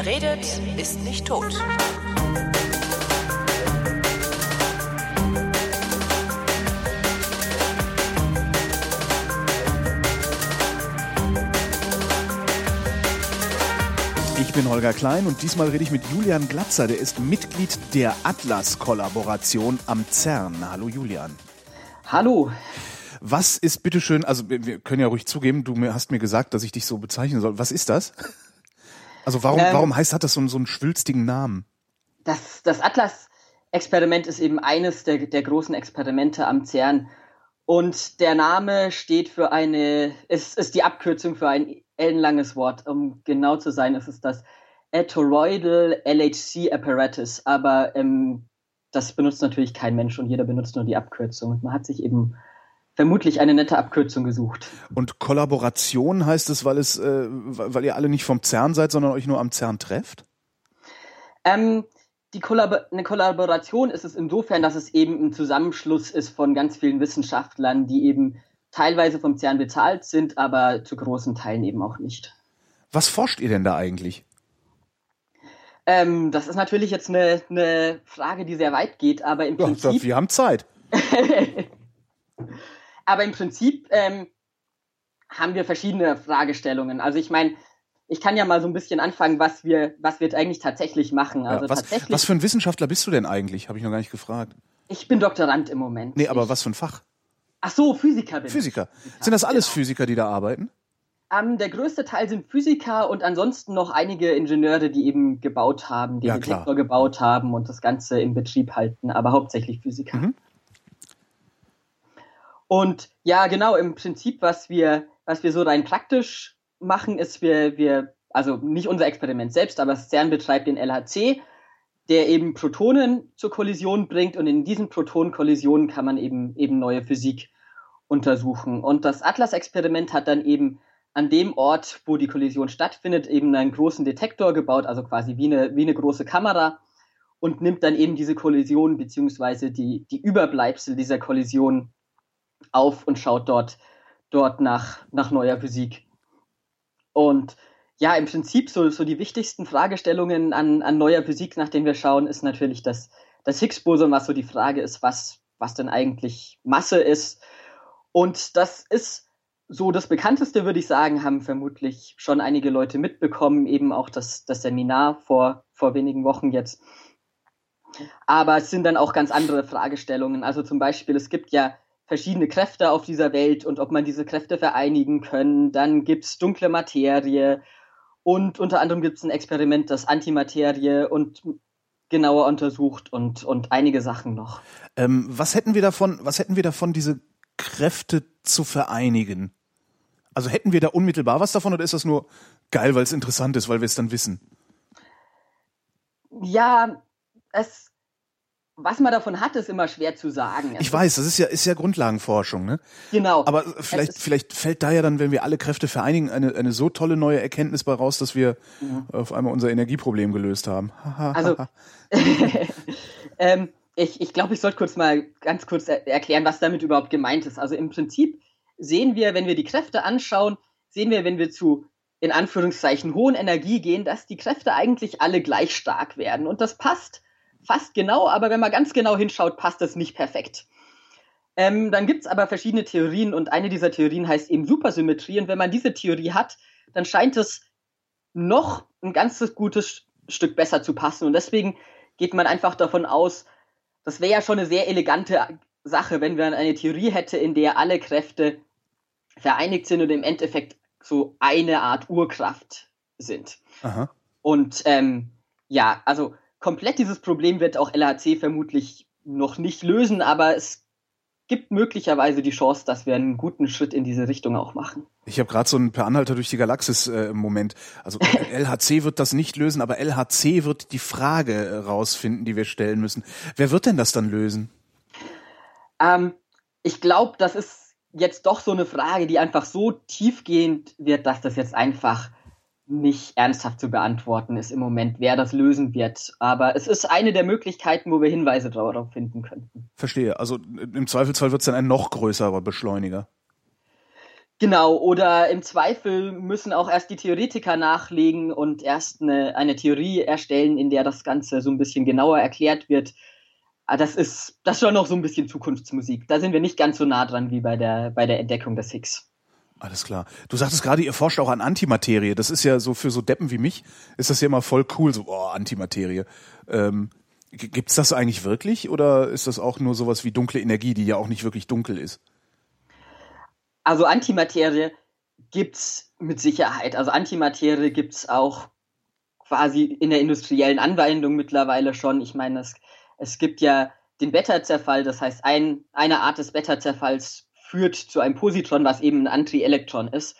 Wer redet, ist nicht tot. Ich bin Holger Klein und diesmal rede ich mit Julian Glatzer, der ist Mitglied der Atlas-Kollaboration am CERN. Hallo Julian. Hallo. Was ist bitteschön, also wir können ja ruhig zugeben, du hast mir gesagt, dass ich dich so bezeichnen soll. Was ist das? Also warum, ähm, warum heißt, hat das so, so einen schwülstigen Namen? Das, das Atlas-Experiment ist eben eines der, der großen Experimente am CERN. Und der Name steht für eine, ist, ist die Abkürzung für ein ellenlanges Wort. Um genau zu sein, ist es das Toroidal LHC Apparatus. Aber ähm, das benutzt natürlich kein Mensch und jeder benutzt nur die Abkürzung. Und man hat sich eben vermutlich eine nette Abkürzung gesucht. Und Kollaboration heißt es, weil es, äh, weil ihr alle nicht vom CERN seid, sondern euch nur am CERN trefft? Ähm, die Kollab eine Kollaboration ist es insofern, dass es eben ein Zusammenschluss ist von ganz vielen Wissenschaftlern, die eben teilweise vom CERN bezahlt sind, aber zu großen Teilen eben auch nicht. Was forscht ihr denn da eigentlich? Ähm, das ist natürlich jetzt eine, eine, Frage, die sehr weit geht, aber im Prinzip. Ja, wir haben Zeit. Aber im Prinzip ähm, haben wir verschiedene Fragestellungen. Also ich meine, ich kann ja mal so ein bisschen anfangen, was wir, was wir eigentlich tatsächlich machen. Also ja, was, tatsächlich, was für ein Wissenschaftler bist du denn eigentlich? Habe ich noch gar nicht gefragt. Ich bin Doktorand im Moment. Nee, aber ich, was für ein Fach? Ach so, Physiker bin Physiker. ich. Physiker. Sind das alles genau. Physiker, die da arbeiten? Ähm, der größte Teil sind Physiker und ansonsten noch einige Ingenieure, die eben gebaut haben, die ja, Detektor gebaut haben und das Ganze in Betrieb halten, aber hauptsächlich Physiker. Mhm. Und ja, genau, im Prinzip, was wir, was wir so rein praktisch machen, ist, wir, wir, also nicht unser Experiment selbst, aber CERN betreibt den LHC, der eben Protonen zur Kollision bringt und in diesen Protonenkollisionen kann man eben, eben neue Physik untersuchen. Und das Atlas-Experiment hat dann eben an dem Ort, wo die Kollision stattfindet, eben einen großen Detektor gebaut, also quasi wie eine, wie eine große Kamera und nimmt dann eben diese Kollision beziehungsweise die, die Überbleibsel dieser Kollision auf und schaut dort, dort nach, nach neuer Physik. Und ja, im Prinzip so, so die wichtigsten Fragestellungen an, an neuer Physik, nach denen wir schauen, ist natürlich das, das Higgs-Boson, was so die Frage ist, was, was denn eigentlich Masse ist. Und das ist so das bekannteste, würde ich sagen, haben vermutlich schon einige Leute mitbekommen, eben auch das, das Seminar vor, vor wenigen Wochen jetzt. Aber es sind dann auch ganz andere Fragestellungen. Also zum Beispiel, es gibt ja verschiedene Kräfte auf dieser Welt und ob man diese Kräfte vereinigen können. Dann gibt es dunkle Materie und unter anderem gibt es ein Experiment, das Antimaterie und genauer untersucht und, und einige Sachen noch. Ähm, was hätten wir davon, was hätten wir davon, diese Kräfte zu vereinigen? Also hätten wir da unmittelbar was davon oder ist das nur geil, weil es interessant ist, weil wir es dann wissen? Ja, es was man davon hat, ist immer schwer zu sagen. Ich weiß, das ist ja, ist ja Grundlagenforschung, ne? Genau. Aber vielleicht, vielleicht fällt da ja dann, wenn wir alle Kräfte vereinigen, eine, eine so tolle neue Erkenntnis bei raus, dass wir ja. auf einmal unser Energieproblem gelöst haben. also, ähm, ich, ich glaube, ich sollte kurz mal ganz kurz er erklären, was damit überhaupt gemeint ist. Also im Prinzip sehen wir, wenn wir die Kräfte anschauen, sehen wir, wenn wir zu in Anführungszeichen hohen Energie gehen, dass die Kräfte eigentlich alle gleich stark werden. Und das passt fast genau, aber wenn man ganz genau hinschaut, passt das nicht perfekt. Ähm, dann gibt es aber verschiedene Theorien und eine dieser Theorien heißt eben Supersymmetrie. Und wenn man diese Theorie hat, dann scheint es noch ein ganzes gutes Stück besser zu passen. Und deswegen geht man einfach davon aus, das wäre ja schon eine sehr elegante Sache, wenn man eine Theorie hätte, in der alle Kräfte vereinigt sind und im Endeffekt so eine Art Urkraft sind. Aha. Und ähm, ja, also komplett dieses Problem wird auch LHC vermutlich noch nicht lösen, aber es gibt möglicherweise die Chance, dass wir einen guten Schritt in diese Richtung auch machen. Ich habe gerade so ein Per Anhalter durch die Galaxis äh, im Moment. Also LHC wird das nicht lösen, aber LHC wird die Frage äh, rausfinden, die wir stellen müssen. Wer wird denn das dann lösen? Ähm, ich glaube, das ist jetzt doch so eine Frage, die einfach so tiefgehend wird, dass das jetzt einfach nicht ernsthaft zu beantworten ist im Moment, wer das lösen wird. Aber es ist eine der Möglichkeiten, wo wir Hinweise darauf finden könnten. Verstehe. Also im Zweifelsfall wird es dann ein noch größerer Beschleuniger. Genau, oder im Zweifel müssen auch erst die Theoretiker nachlegen und erst eine, eine Theorie erstellen, in der das Ganze so ein bisschen genauer erklärt wird. Ah, das ist, das ist schon noch so ein bisschen Zukunftsmusik. Da sind wir nicht ganz so nah dran wie bei der, bei der Entdeckung des Higgs. Alles klar. Du sagtest gerade, ihr forscht auch an Antimaterie. Das ist ja so für so Deppen wie mich, ist das ja immer voll cool, so, oh, Antimaterie. Ähm, gibt's das eigentlich wirklich oder ist das auch nur sowas wie dunkle Energie, die ja auch nicht wirklich dunkel ist? Also Antimaterie gibt's mit Sicherheit. Also Antimaterie gibt's auch quasi in der industriellen Anwendung mittlerweile schon. Ich meine, es, es gibt ja den Beta-Zerfall, das heißt, ein, eine Art des Beta-Zerfalls führt zu einem Positron, was eben ein Antielektron ist.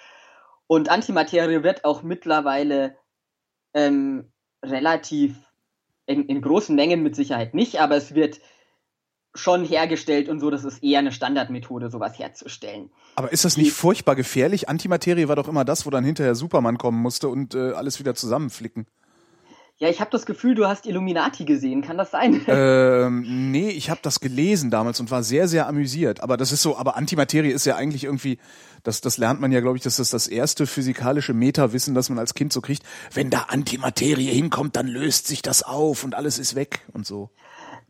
Und Antimaterie wird auch mittlerweile ähm, relativ in, in großen Mengen mit Sicherheit nicht, aber es wird schon hergestellt und so, das ist eher eine Standardmethode, sowas herzustellen. Aber ist das nicht furchtbar gefährlich? Antimaterie war doch immer das, wo dann hinterher Superman kommen musste und äh, alles wieder zusammenflicken. Ja, ich habe das Gefühl, du hast Illuminati gesehen. Kann das sein? Ähm, nee, ich habe das gelesen damals und war sehr, sehr amüsiert. Aber das ist so, aber Antimaterie ist ja eigentlich irgendwie, das, das lernt man ja, glaube ich, das ist das erste physikalische Metawissen, das man als Kind so kriegt. Wenn da Antimaterie hinkommt, dann löst sich das auf und alles ist weg und so.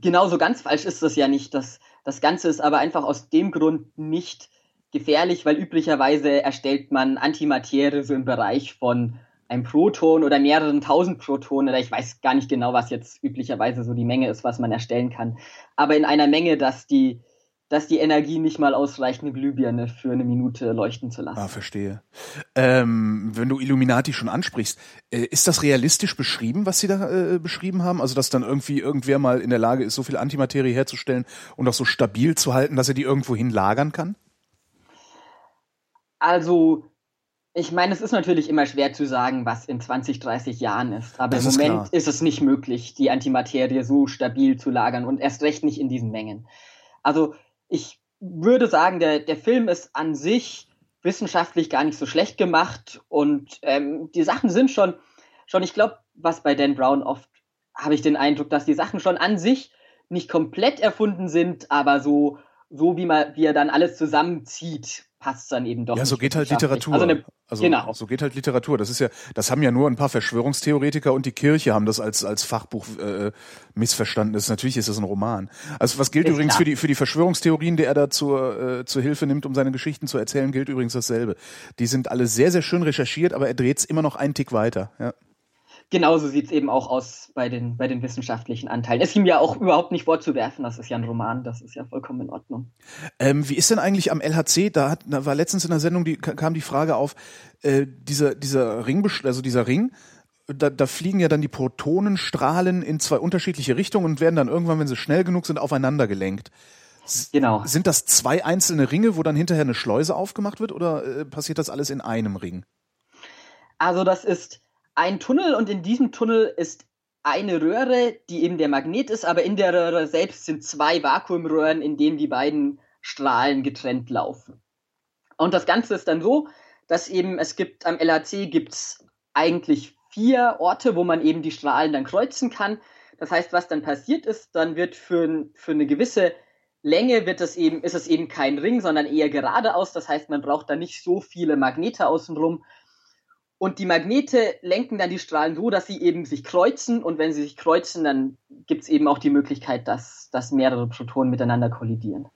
Genau, so ganz falsch ist das ja nicht. Das, das Ganze ist aber einfach aus dem Grund nicht gefährlich, weil üblicherweise erstellt man Antimaterie so im Bereich von ein Proton oder mehreren tausend Protonen oder ich weiß gar nicht genau, was jetzt üblicherweise so die Menge ist, was man erstellen kann. Aber in einer Menge, dass die, dass die Energie nicht mal ausreicht, eine Glühbirne für eine Minute leuchten zu lassen. Ah, verstehe. Ähm, wenn du Illuminati schon ansprichst, äh, ist das realistisch beschrieben, was sie da äh, beschrieben haben? Also, dass dann irgendwie irgendwer mal in der Lage ist, so viel Antimaterie herzustellen und auch so stabil zu halten, dass er die irgendwo hin lagern kann? Also, ich meine, es ist natürlich immer schwer zu sagen, was in 20, 30 Jahren ist. Aber das im Moment ist, ist es nicht möglich, die Antimaterie so stabil zu lagern und erst recht nicht in diesen Mengen. Also ich würde sagen, der, der Film ist an sich wissenschaftlich gar nicht so schlecht gemacht und ähm, die Sachen sind schon, schon ich glaube, was bei Dan Brown oft habe ich den Eindruck, dass die Sachen schon an sich nicht komplett erfunden sind, aber so, so wie man, wie er dann alles zusammenzieht, passt dann eben doch. Ja, so geht halt Literatur. Also, eine, also genau. so geht halt Literatur. Das ist ja, das haben ja nur ein paar Verschwörungstheoretiker und die Kirche haben das als als Fachbuch äh, missverstanden. Das, natürlich ist das ein Roman. Also was gilt ist übrigens klar. für die für die Verschwörungstheorien, die er da zur äh, zur Hilfe nimmt, um seine Geschichten zu erzählen, gilt übrigens dasselbe. Die sind alle sehr sehr schön recherchiert, aber er dreht's immer noch einen Tick weiter. Ja genauso sieht es eben auch aus bei den, bei den wissenschaftlichen Anteilen. Es ist ihm ja auch überhaupt nicht vorzuwerfen, das ist ja ein Roman, das ist ja vollkommen in Ordnung. Ähm, wie ist denn eigentlich am LHC, da, hat, da war letztens in der Sendung, die, kam die Frage auf, äh, dieser, dieser Ring, also dieser Ring, da, da fliegen ja dann die Protonenstrahlen in zwei unterschiedliche Richtungen und werden dann irgendwann, wenn sie schnell genug sind, aufeinander gelenkt. Genau. Sind das zwei einzelne Ringe, wo dann hinterher eine Schleuse aufgemacht wird oder äh, passiert das alles in einem Ring? Also das ist ein Tunnel und in diesem Tunnel ist eine Röhre, die eben der Magnet ist, aber in der Röhre selbst sind zwei Vakuumröhren, in denen die beiden Strahlen getrennt laufen. Und das Ganze ist dann so, dass eben es gibt am LHC gibt's eigentlich vier Orte, wo man eben die Strahlen dann kreuzen kann. Das heißt, was dann passiert ist, dann wird für, für eine gewisse Länge wird es eben, ist es eben kein Ring, sondern eher geradeaus. Das heißt, man braucht da nicht so viele Magnete außenrum, und die Magnete lenken dann die Strahlen so, dass sie eben sich kreuzen. Und wenn sie sich kreuzen, dann gibt es eben auch die Möglichkeit, dass, dass mehrere Protonen miteinander kollidieren.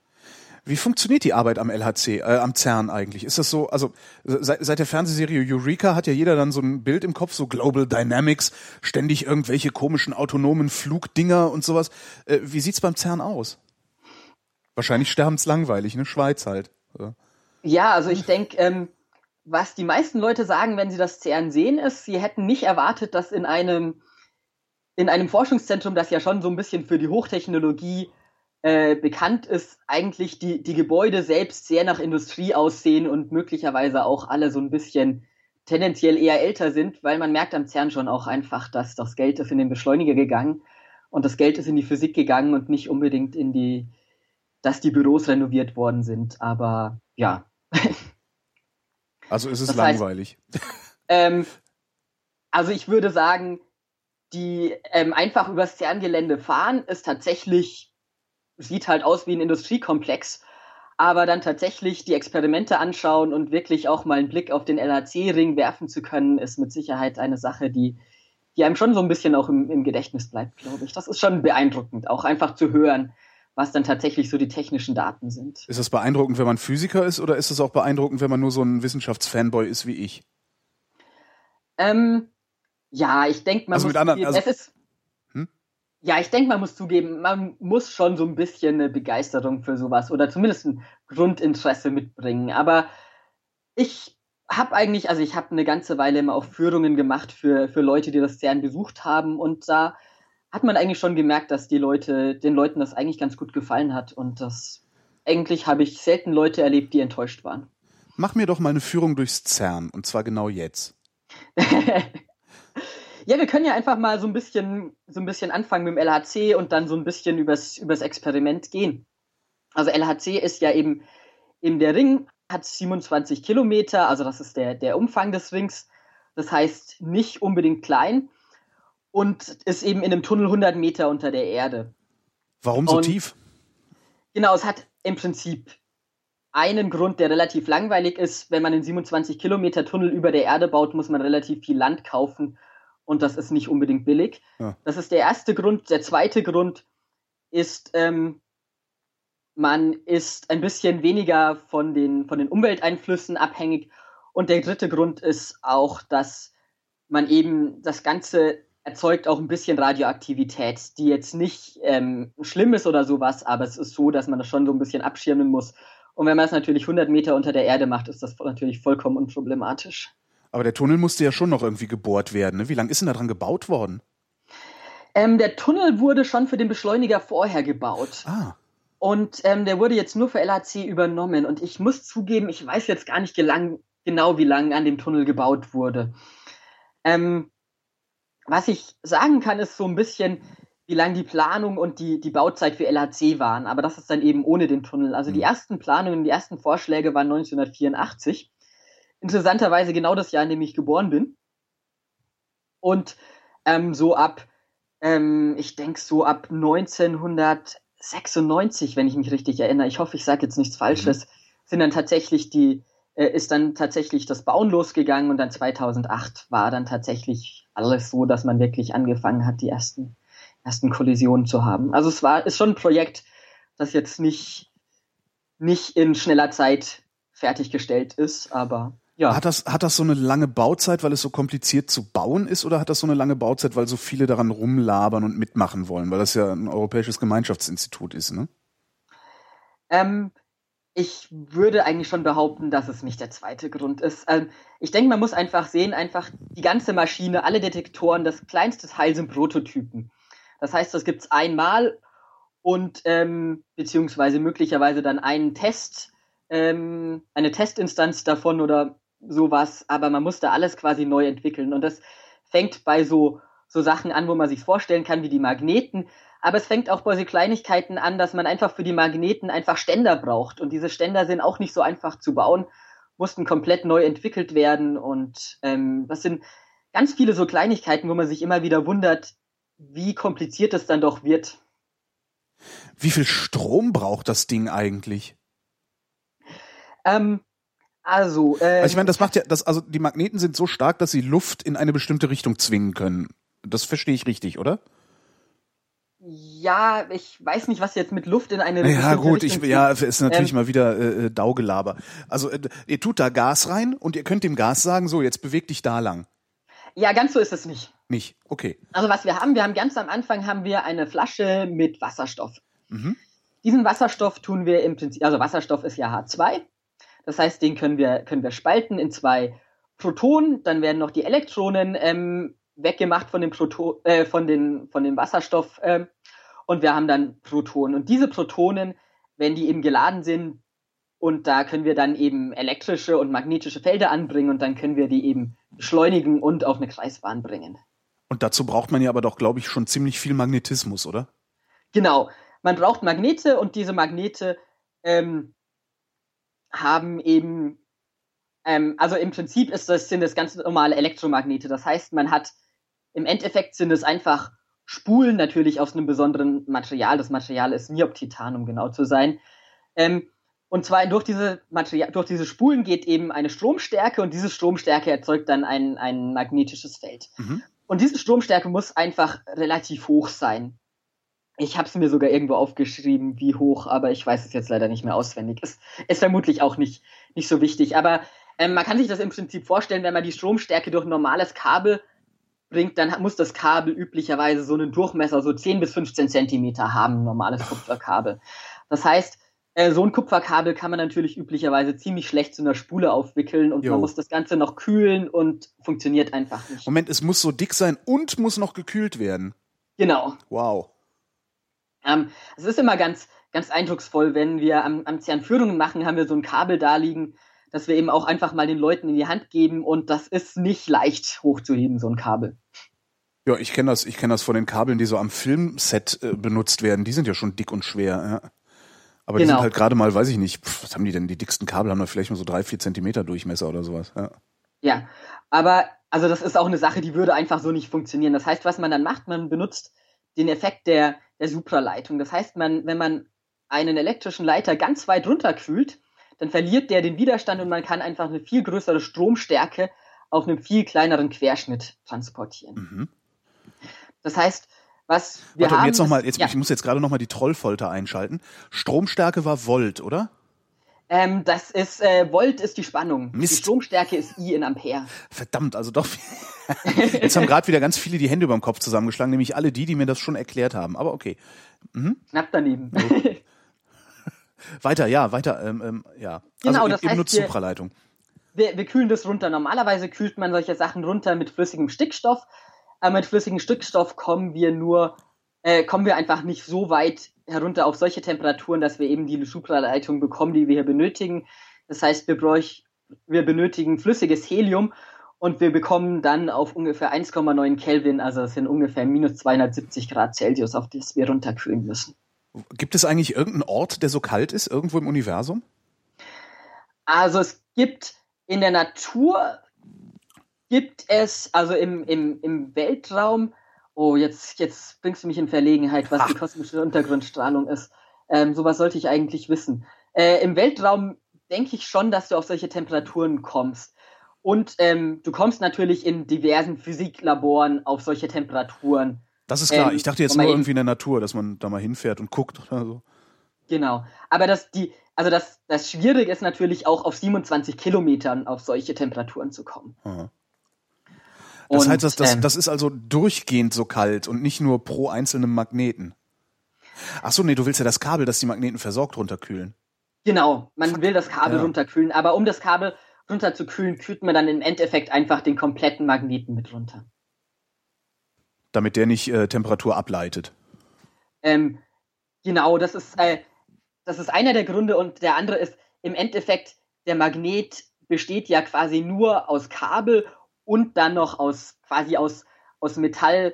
Wie funktioniert die Arbeit am LHC, äh, am CERN eigentlich? Ist das so, also seit, seit der Fernsehserie Eureka hat ja jeder dann so ein Bild im Kopf, so Global Dynamics, ständig irgendwelche komischen autonomen Flugdinger und sowas. Äh, wie sieht's beim CERN aus? Wahrscheinlich sterbenslangweilig, ne? Schweiz halt. Ja, also ich denke, ähm, was die meisten Leute sagen, wenn sie das CERN sehen, ist, sie hätten nicht erwartet, dass in einem, in einem Forschungszentrum, das ja schon so ein bisschen für die Hochtechnologie äh, bekannt ist, eigentlich die, die Gebäude selbst sehr nach Industrie aussehen und möglicherweise auch alle so ein bisschen tendenziell eher älter sind, weil man merkt am CERN schon auch einfach, dass das Geld ist in den Beschleuniger gegangen und das Geld ist in die Physik gegangen und nicht unbedingt in die, dass die Büros renoviert worden sind. Aber ja, Also ist es das langweilig. Heißt, ähm, also ich würde sagen, die ähm, einfach übers CERN-Gelände fahren, ist tatsächlich, sieht halt aus wie ein Industriekomplex. Aber dann tatsächlich die Experimente anschauen und wirklich auch mal einen Blick auf den LHC-Ring werfen zu können, ist mit Sicherheit eine Sache, die, die einem schon so ein bisschen auch im, im Gedächtnis bleibt, glaube ich. Das ist schon beeindruckend, auch einfach zu hören, was dann tatsächlich so die technischen Daten sind. Ist das beeindruckend, wenn man Physiker ist, oder ist es auch beeindruckend, wenn man nur so ein Wissenschaftsfanboy ist wie ich? Ähm, ja, ich denke, man Also muss mit anderen- zugeben, also- ist, Hm? ja, ich denke, man muss zugeben, man muss schon so ein bisschen eine Begeisterung für sowas oder zumindest ein Grundinteresse mitbringen. Aber ich habe eigentlich, also ich habe eine ganze Weile immer auch Führungen gemacht für, für Leute, die das CERN besucht haben und da hat man eigentlich schon gemerkt, dass die Leute, den Leuten das eigentlich ganz gut gefallen hat und das eigentlich habe ich selten Leute erlebt, die enttäuscht waren. Mach mir doch mal eine Führung durchs CERN, und zwar genau jetzt. ja, wir können ja einfach mal so ein bisschen, so ein bisschen anfangen mit dem LHC und dann so ein bisschen übers, übers Experiment gehen. Also LHC ist ja eben, eben der Ring hat 27 Kilometer, also das ist der, der Umfang des Rings. Das heißt nicht unbedingt klein und ist eben in einem Tunnel 100 Meter unter der Erde. Warum so Und- tief? Genau, es hat im Prinzip einen Grund, der relativ langweilig ist. Wenn man einen 27 Kilometer Tunnel über der Erde baut, muss man relativ viel Land kaufen und das ist nicht unbedingt billig. Ja. Das ist der erste Grund. Der zweite Grund ist, ähm, man ist ein bisschen weniger von den, von den Umwelteinflüssen abhängig. Und der dritte Grund ist auch, dass man eben das Ganze erzeugt auch ein bisschen Radioaktivität, die jetzt nicht ähm, schlimm ist oder sowas, aber es ist so, dass man das schon so ein bisschen abschirmen muss. Und wenn man es natürlich 100 Meter unter der Erde macht, ist das natürlich vollkommen unproblematisch. Aber der Tunnel musste ja schon noch irgendwie gebohrt werden. Ne? Wie lange ist denn da dran gebaut worden? Ähm, der Tunnel wurde schon für den Beschleuniger vorher gebaut. Ah, Und ähm, der wurde jetzt nur für LHC übernommen. Und ich muss zugeben, ich weiß jetzt gar nicht gelang, genau, wie lange an dem Tunnel gebaut wurde. Ähm, was ich sagen kann, ist so ein bisschen, wie lang die Planung und die, die Bauzeit für LHC waren. Aber das ist dann eben ohne den Tunnel. Also die Mhm. ersten Planungen, die ersten Vorschläge waren 1984. Interessanterweise genau das Jahr, in dem ich geboren bin. Und ähm, so ab, ähm, ich denke so ab 1996, wenn ich mich richtig erinnere, ich hoffe, ich sage jetzt nichts Falsches, sind dann tatsächlich die, äh, ist dann tatsächlich das Bauen losgegangen und dann 2008 war dann tatsächlich alles so, dass man wirklich angefangen hat, die ersten, ersten Kollisionen zu haben. Also es war, ist schon ein Projekt, das jetzt nicht, nicht in schneller Zeit fertiggestellt ist, aber ja. hat das, hat das so eine lange Bauzeit, weil es so kompliziert zu bauen ist, oder hat das so eine lange Bauzeit, weil so viele daran rumlabern und mitmachen wollen, weil das ja ein europäisches Gemeinschaftsinstitut ist, ne? Ähm, ich würde eigentlich schon behaupten, dass es nicht der zweite Grund ist. Ähm, ich denke, man muss einfach sehen, einfach die ganze Maschine, alle Detektoren, das kleinste Teil sind Prototypen. Das heißt, das gibt's einmal und ähm, beziehungsweise möglicherweise dann einen Test, ähm, eine Testinstanz davon oder sowas, aber man muss da alles quasi neu entwickeln. Und das fängt bei so, so Sachen an, wo man sich vorstellen kann, wie die Magneten, aber es fängt auch bei so Kleinigkeiten an, dass man einfach für die Magneten einfach Ständer braucht. Und diese Ständer sind auch nicht so einfach zu bauen, mussten komplett neu entwickelt werden. Und ähm, das sind ganz viele so Kleinigkeiten, wo man sich immer wieder wundert, wie kompliziert es dann doch wird. Wie viel Strom braucht das Ding eigentlich? Ähm, also, äh, Also ich meine, das macht ja, das, also die Magneten sind so stark, dass sie Luft in eine bestimmte Richtung zwingen können. Das verstehe ich richtig, oder? Ja, ich weiß nicht, was jetzt mit Luft in eine Ja, gut, ich, ja, ist natürlich Ähm, mal wieder äh, äh, Daugelaber. Also äh, ihr tut da Gas rein und ihr könnt dem Gas sagen, so, jetzt beweg dich da lang. Ja, ganz so ist es nicht. Nicht. Okay. Also was wir haben, wir haben ganz am Anfang haben wir eine Flasche mit Wasserstoff. Mhm. Diesen Wasserstoff tun wir im Prinzip, also Wasserstoff ist ja H2. Das heißt, den können wir, können wir spalten in zwei Protonen. Dann werden noch die Elektronen ähm, weggemacht von dem, Proto äh, von den, von dem Wasserstoff. Ähm, und wir haben dann Protonen. Und diese Protonen, wenn die eben geladen sind, und da können wir dann eben elektrische und magnetische Felder anbringen und dann können wir die eben beschleunigen und auf eine Kreisbahn bringen. Und dazu braucht man ja aber doch, glaube ich, schon ziemlich viel Magnetismus, oder? Genau. Man braucht Magnete und diese Magnete ähm, haben eben, ähm, also im Prinzip ist das, sind das ganz normale Elektromagnete. Das heißt, man hat, im Endeffekt sind es einfach Spulen natürlich aus einem besonderen Material. Das Material ist Niob-Titan, um genau zu sein. Ähm, Und zwar durch diese Material, durch diese Spulen geht eben eine Stromstärke und diese Stromstärke erzeugt dann ein, ein magnetisches Feld. Mhm. Und diese Stromstärke muss einfach relativ hoch sein. Ich habe es mir sogar irgendwo aufgeschrieben, wie hoch, aber ich weiß es jetzt leider nicht mehr auswendig. Ist, ist vermutlich auch nicht, nicht so wichtig. Aber ähm, man kann sich das im Prinzip vorstellen, wenn man die Stromstärke durch ein normales Kabel bringt, dann muss das Kabel üblicherweise so einen Durchmesser so 10 bis 15 Zentimeter haben, ein normales Kupferkabel. Das heißt, äh, so ein Kupferkabel kann man natürlich üblicherweise ziemlich schlecht zu einer Spule aufwickeln und jo. man muss das Ganze noch kühlen und funktioniert einfach nicht. Moment, es muss so dick sein und muss noch gekühlt werden. Genau. Wow. Ähm, es ist immer ganz, ganz eindrucksvoll, wenn wir am, am CERN Führungen machen, haben wir so ein Kabel da liegen, das wir eben auch einfach mal den Leuten in die Hand geben und das ist nicht leicht hochzuheben, so ein Kabel. Ja, ich kenne das, ich kenne das von den Kabeln, die so am Filmset äh, benutzt werden. Die sind ja schon dick und schwer. Ja. Aber genau. die sind genau. halt gerade mal, weiß ich nicht, pff, was haben die denn? Die dicksten Kabel haben da vielleicht nur so drei, vier Zentimeter Durchmesser oder sowas. Ja. ja, aber also das ist auch eine Sache, die würde einfach so nicht funktionieren. Das heißt, was man dann macht, man benutzt den Effekt der, der Supraleitung. Das heißt, man, wenn man einen elektrischen Leiter ganz weit runterkühlt, dann verliert der den Widerstand und man kann einfach eine viel größere Stromstärke auf einem viel kleineren Querschnitt transportieren. Mhm. Das heißt, was wir Warte, haben. Jetzt noch mal, jetzt, ja. Ich muss jetzt gerade nochmal die Trollfolter einschalten. Stromstärke war Volt, oder? Ähm, das ist, äh, Volt ist die Spannung. Mist. Die Stromstärke ist I in Ampere. Verdammt, also doch. Jetzt haben gerade wieder ganz viele die Hände über dem Kopf zusammengeschlagen, nämlich alle die, die mir das schon erklärt haben. Aber okay. Mhm. Knapp daneben. weiter, ja, weiter, ähm, ähm, ja. Genau, also das heißt, nur Supraleitung. Wir, wir kühlen das runter. Normalerweise kühlt man solche Sachen runter mit flüssigem Stickstoff. Aber mit flüssigem Stickstoff kommen wir nur, äh, kommen wir einfach nicht so weit herunter auf solche Temperaturen, dass wir eben die Supraleitung bekommen, die wir hier benötigen. Das heißt, wir, bräuch, wir benötigen flüssiges Helium und wir bekommen dann auf ungefähr 1,9 Kelvin, also das sind ungefähr minus 270 Grad Celsius, auf das wir runterkühlen müssen. Gibt es eigentlich irgendeinen Ort, der so kalt ist, irgendwo im Universum? Also es gibt in der Natur gibt es, also im, im, im Weltraum, oh, jetzt, jetzt bringst du mich in Verlegenheit, was Ach. die kosmische Untergrundstrahlung ist. Ähm, sowas sollte ich eigentlich wissen. Äh, Im Weltraum denke ich schon, dass du auf solche Temperaturen kommst. Und ähm, du kommst natürlich in diversen Physiklaboren auf solche Temperaturen. Das ist klar. Ähm, ich dachte jetzt nur irgendwie in der Natur, dass man da mal hinfährt und guckt oder so. Genau. Aber das, die, also das, das Schwierige ist natürlich auch auf 27 Kilometern auf solche Temperaturen zu kommen. Aha. Das und, heißt, das, das, ähm, das ist also durchgehend so kalt und nicht nur pro einzelnen Magneten. Ach so, nee, du willst ja das Kabel, das die Magneten versorgt, runterkühlen. Genau, man will das Kabel ja. runterkühlen, aber um das Kabel runterzukühlen, kühlt man dann im Endeffekt einfach den kompletten Magneten mit runter. Damit der nicht äh, Temperatur ableitet. Ähm, genau, das ist, äh, das ist einer der Gründe und der andere ist im Endeffekt, der Magnet besteht ja quasi nur aus Kabel und dann noch aus quasi aus, aus Metall,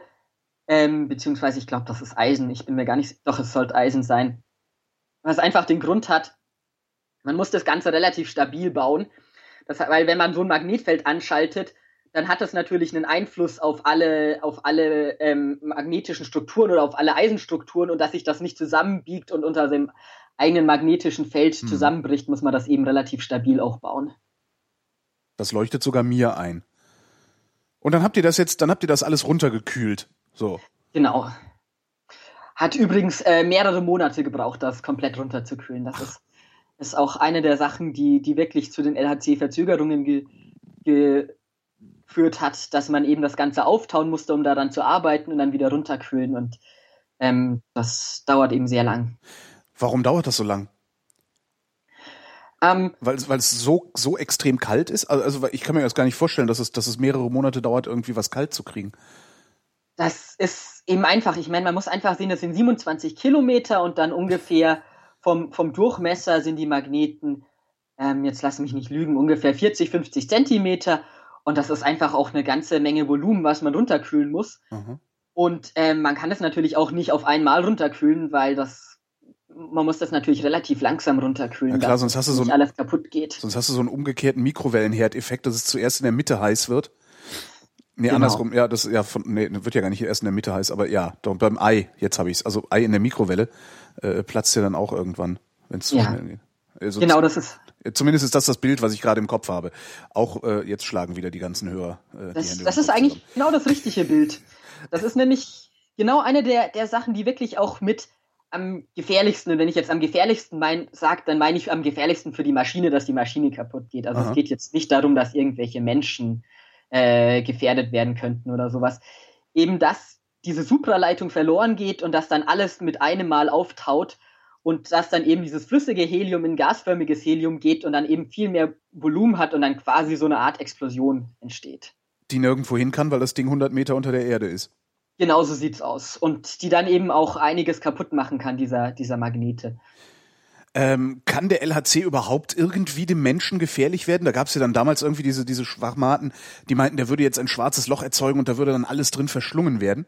ähm, beziehungsweise ich glaube, das ist Eisen. Ich bin mir gar nicht, doch es sollte Eisen sein. Was einfach den Grund hat, man muss das Ganze relativ stabil bauen. Das, weil wenn man so ein Magnetfeld anschaltet, dann hat das natürlich einen Einfluss auf alle, auf alle ähm, magnetischen Strukturen oder auf alle Eisenstrukturen und dass sich das nicht zusammenbiegt und unter dem eigenen magnetischen Feld hm. zusammenbricht, muss man das eben relativ stabil auch bauen. Das leuchtet sogar mir ein. Und dann habt ihr das jetzt, dann habt ihr das alles runtergekühlt. So. Genau. Hat übrigens äh, mehrere Monate gebraucht, das komplett runterzukühlen. Das ist, ist auch eine der Sachen, die, die wirklich zu den LHC-Verzögerungen ge, geführt hat, dass man eben das Ganze auftauen musste, um daran zu arbeiten und dann wieder runterkühlen. Und ähm, das dauert eben sehr lang. Warum dauert das so lang? Ähm, weil, weil es so, so extrem kalt ist? Also, also ich kann mir das gar nicht vorstellen, dass es, dass es mehrere Monate dauert, irgendwie was kalt zu kriegen. Das ist eben einfach. Ich meine, man muss einfach sehen, das sind 27 Kilometer und dann ungefähr vom, vom Durchmesser sind die Magneten, ähm, jetzt lass mich nicht lügen, ungefähr 40, 50 Zentimeter. Und das ist einfach auch eine ganze Menge Volumen, was man runterkühlen muss. Mhm. Und ähm, man kann es natürlich auch nicht auf einmal runterkühlen, weil das man muss das natürlich relativ langsam runterkühlen, ja, klar, sonst hast du so ein, alles kaputt geht. Sonst hast du so einen umgekehrten Mikrowellenherdeffekt, dass es zuerst in der Mitte heiß wird. Nee, genau. andersrum, ja, das ja von nee, wird ja gar nicht erst in der Mitte heiß, aber ja, doch, beim Ei, jetzt habe ich's. Also Ei in der Mikrowelle äh, platzt ja dann auch irgendwann, wenn es zu ja. schnell geht. Also genau, das ist. Zumindest ist das das Bild, was ich gerade im Kopf habe. Auch äh, jetzt schlagen wieder die ganzen Hörer. Äh, das, das ist eigentlich zusammen. genau das richtige Bild. Das ist nämlich genau eine der, der Sachen, die wirklich auch mit am gefährlichsten, und wenn ich jetzt am gefährlichsten mein, sage, dann meine ich am gefährlichsten für die Maschine, dass die Maschine kaputt geht. Also Aha. es geht jetzt nicht darum, dass irgendwelche Menschen äh, gefährdet werden könnten oder sowas. Eben, dass diese Supraleitung verloren geht und dass dann alles mit einem Mal auftaut und dass dann eben dieses flüssige Helium in gasförmiges Helium geht und dann eben viel mehr Volumen hat und dann quasi so eine Art Explosion entsteht. Die nirgendwo hin kann, weil das Ding 100 Meter unter der Erde ist. Genau so sieht's aus. Und die dann eben auch einiges kaputt machen kann, dieser, dieser Magnete. Ähm, kann der LHC überhaupt irgendwie dem Menschen gefährlich werden? Da gab es ja dann damals irgendwie diese, diese Schwachmaten, die meinten, der würde jetzt ein schwarzes Loch erzeugen und da würde dann alles drin verschlungen werden.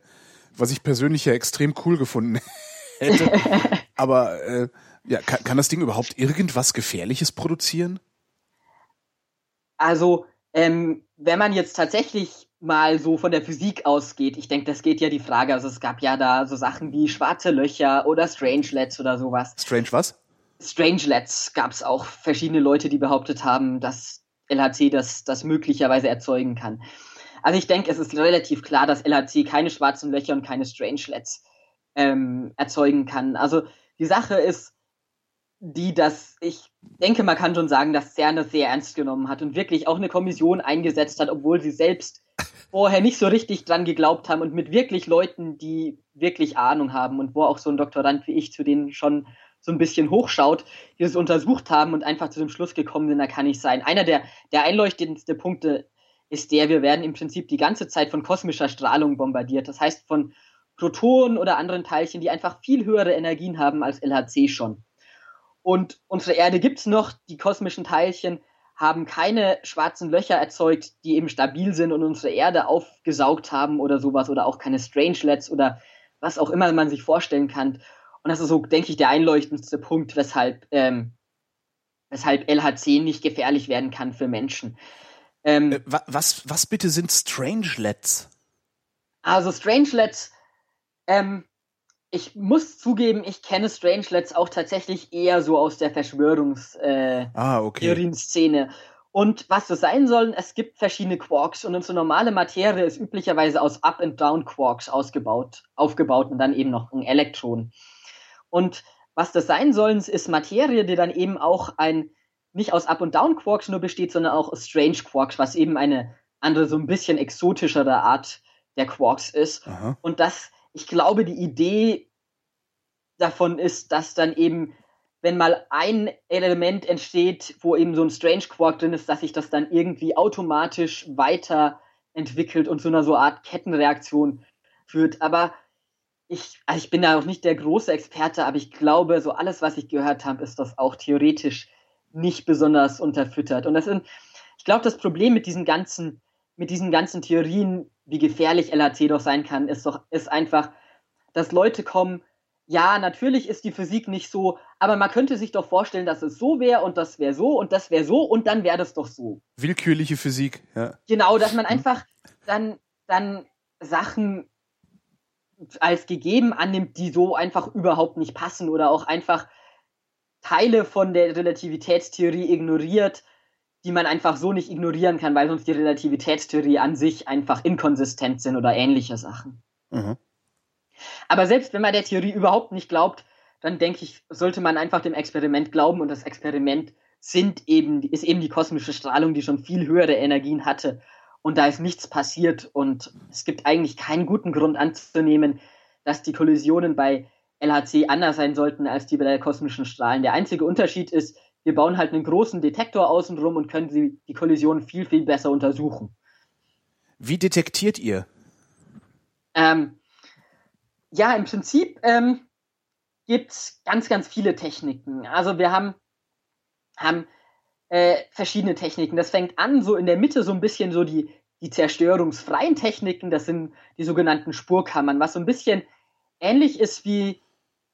Was ich persönlich ja extrem cool gefunden hätte. Aber äh, ja, kann, kann das Ding überhaupt irgendwas Gefährliches produzieren? Also, ähm, wenn man jetzt tatsächlich mal so von der Physik ausgeht, ich denke, das geht ja die Frage, also es gab ja da so Sachen wie schwarze Löcher oder Strangelets oder sowas. Strange was? Strangelets gab es auch verschiedene Leute, die behauptet haben, dass LHC das, das möglicherweise erzeugen kann. Also ich denke, es ist relativ klar, dass LHC keine schwarzen Löcher und keine Strangelets ähm, erzeugen kann. Also die Sache ist die, dass ich denke, man kann schon sagen, dass CERN das sehr ernst genommen hat und wirklich auch eine Kommission eingesetzt hat, obwohl sie selbst vorher nicht so richtig dran geglaubt haben und mit wirklich Leuten, die wirklich Ahnung haben und wo auch so ein Doktorand wie ich zu denen schon so ein bisschen hochschaut, die es untersucht haben und einfach zu dem Schluss gekommen sind, da kann ich sein. Einer der, der einleuchtendsten Punkte ist der, wir werden im Prinzip die ganze Zeit von kosmischer Strahlung bombardiert. Das heißt von Protonen oder anderen Teilchen, die einfach viel höhere Energien haben als LHC schon. Und unsere Erde gibt es noch, die kosmischen Teilchen haben keine schwarzen Löcher erzeugt, die eben stabil sind und unsere Erde aufgesaugt haben oder sowas oder auch keine Strangelets oder was auch immer man sich vorstellen kann. Und das ist so, denke ich, der einleuchtendste Punkt, weshalb, ähm, weshalb LHC nicht gefährlich werden kann für Menschen. Ähm, äh, was, was bitte sind Strangelets? Also Strangelets, ähm, ich muss zugeben, ich kenne Strangelets auch tatsächlich eher so aus der Verschwörungstheorien-Szene. Ah, okay. Und was das sein soll, es gibt verschiedene Quarks und unsere normale Materie ist üblicherweise aus Up- and Down-Quarks ausgebaut, aufgebaut und dann eben noch ein Elektron. Und was das sein soll, ist Materie, die dann eben auch ein, nicht aus Up- und Down-Quarks nur besteht, sondern auch aus Strange-Quarks, was eben eine andere, so ein bisschen exotischere Art der Quarks ist. Aha. Und das ich glaube, die Idee davon ist, dass dann eben, wenn mal ein Element entsteht, wo eben so ein Strange Quark drin ist, dass sich das dann irgendwie automatisch weiterentwickelt und zu einer so Art Kettenreaktion führt. Aber ich, also ich bin da auch nicht der große Experte, aber ich glaube, so alles, was ich gehört habe, ist das auch theoretisch nicht besonders unterfüttert. Und das sind, ich glaube, das Problem mit diesen ganzen, mit diesen ganzen Theorien wie gefährlich LHC doch sein kann, ist doch, ist einfach, dass Leute kommen, ja, natürlich ist die Physik nicht so, aber man könnte sich doch vorstellen, dass es so wäre und das wäre so und das wäre so und dann wäre das doch so. Willkürliche Physik, ja. Genau, dass man mhm. einfach dann, dann Sachen als gegeben annimmt, die so einfach überhaupt nicht passen oder auch einfach Teile von der Relativitätstheorie ignoriert, die man einfach so nicht ignorieren kann, weil sonst die Relativitätstheorie an sich einfach inkonsistent sind oder ähnliche Sachen. Mhm. Aber selbst wenn man der Theorie überhaupt nicht glaubt, dann denke ich, sollte man einfach dem Experiment glauben und das Experiment sind eben, ist eben die kosmische Strahlung, die schon viel höhere Energien hatte und da ist nichts passiert und es gibt eigentlich keinen guten Grund anzunehmen, dass die Kollisionen bei LHC anders sein sollten als die bei der kosmischen Strahlen. Der einzige Unterschied ist, wir bauen halt einen großen Detektor außenrum und können sie, die Kollision viel, viel besser untersuchen. Wie detektiert ihr? Ähm, ja, im Prinzip ähm, gibt es ganz, ganz viele Techniken. Also wir haben, haben äh, verschiedene Techniken. Das fängt an, so in der Mitte so ein bisschen so die, die zerstörungsfreien Techniken, das sind die sogenannten Spurkammern, was so ein bisschen ähnlich ist wie,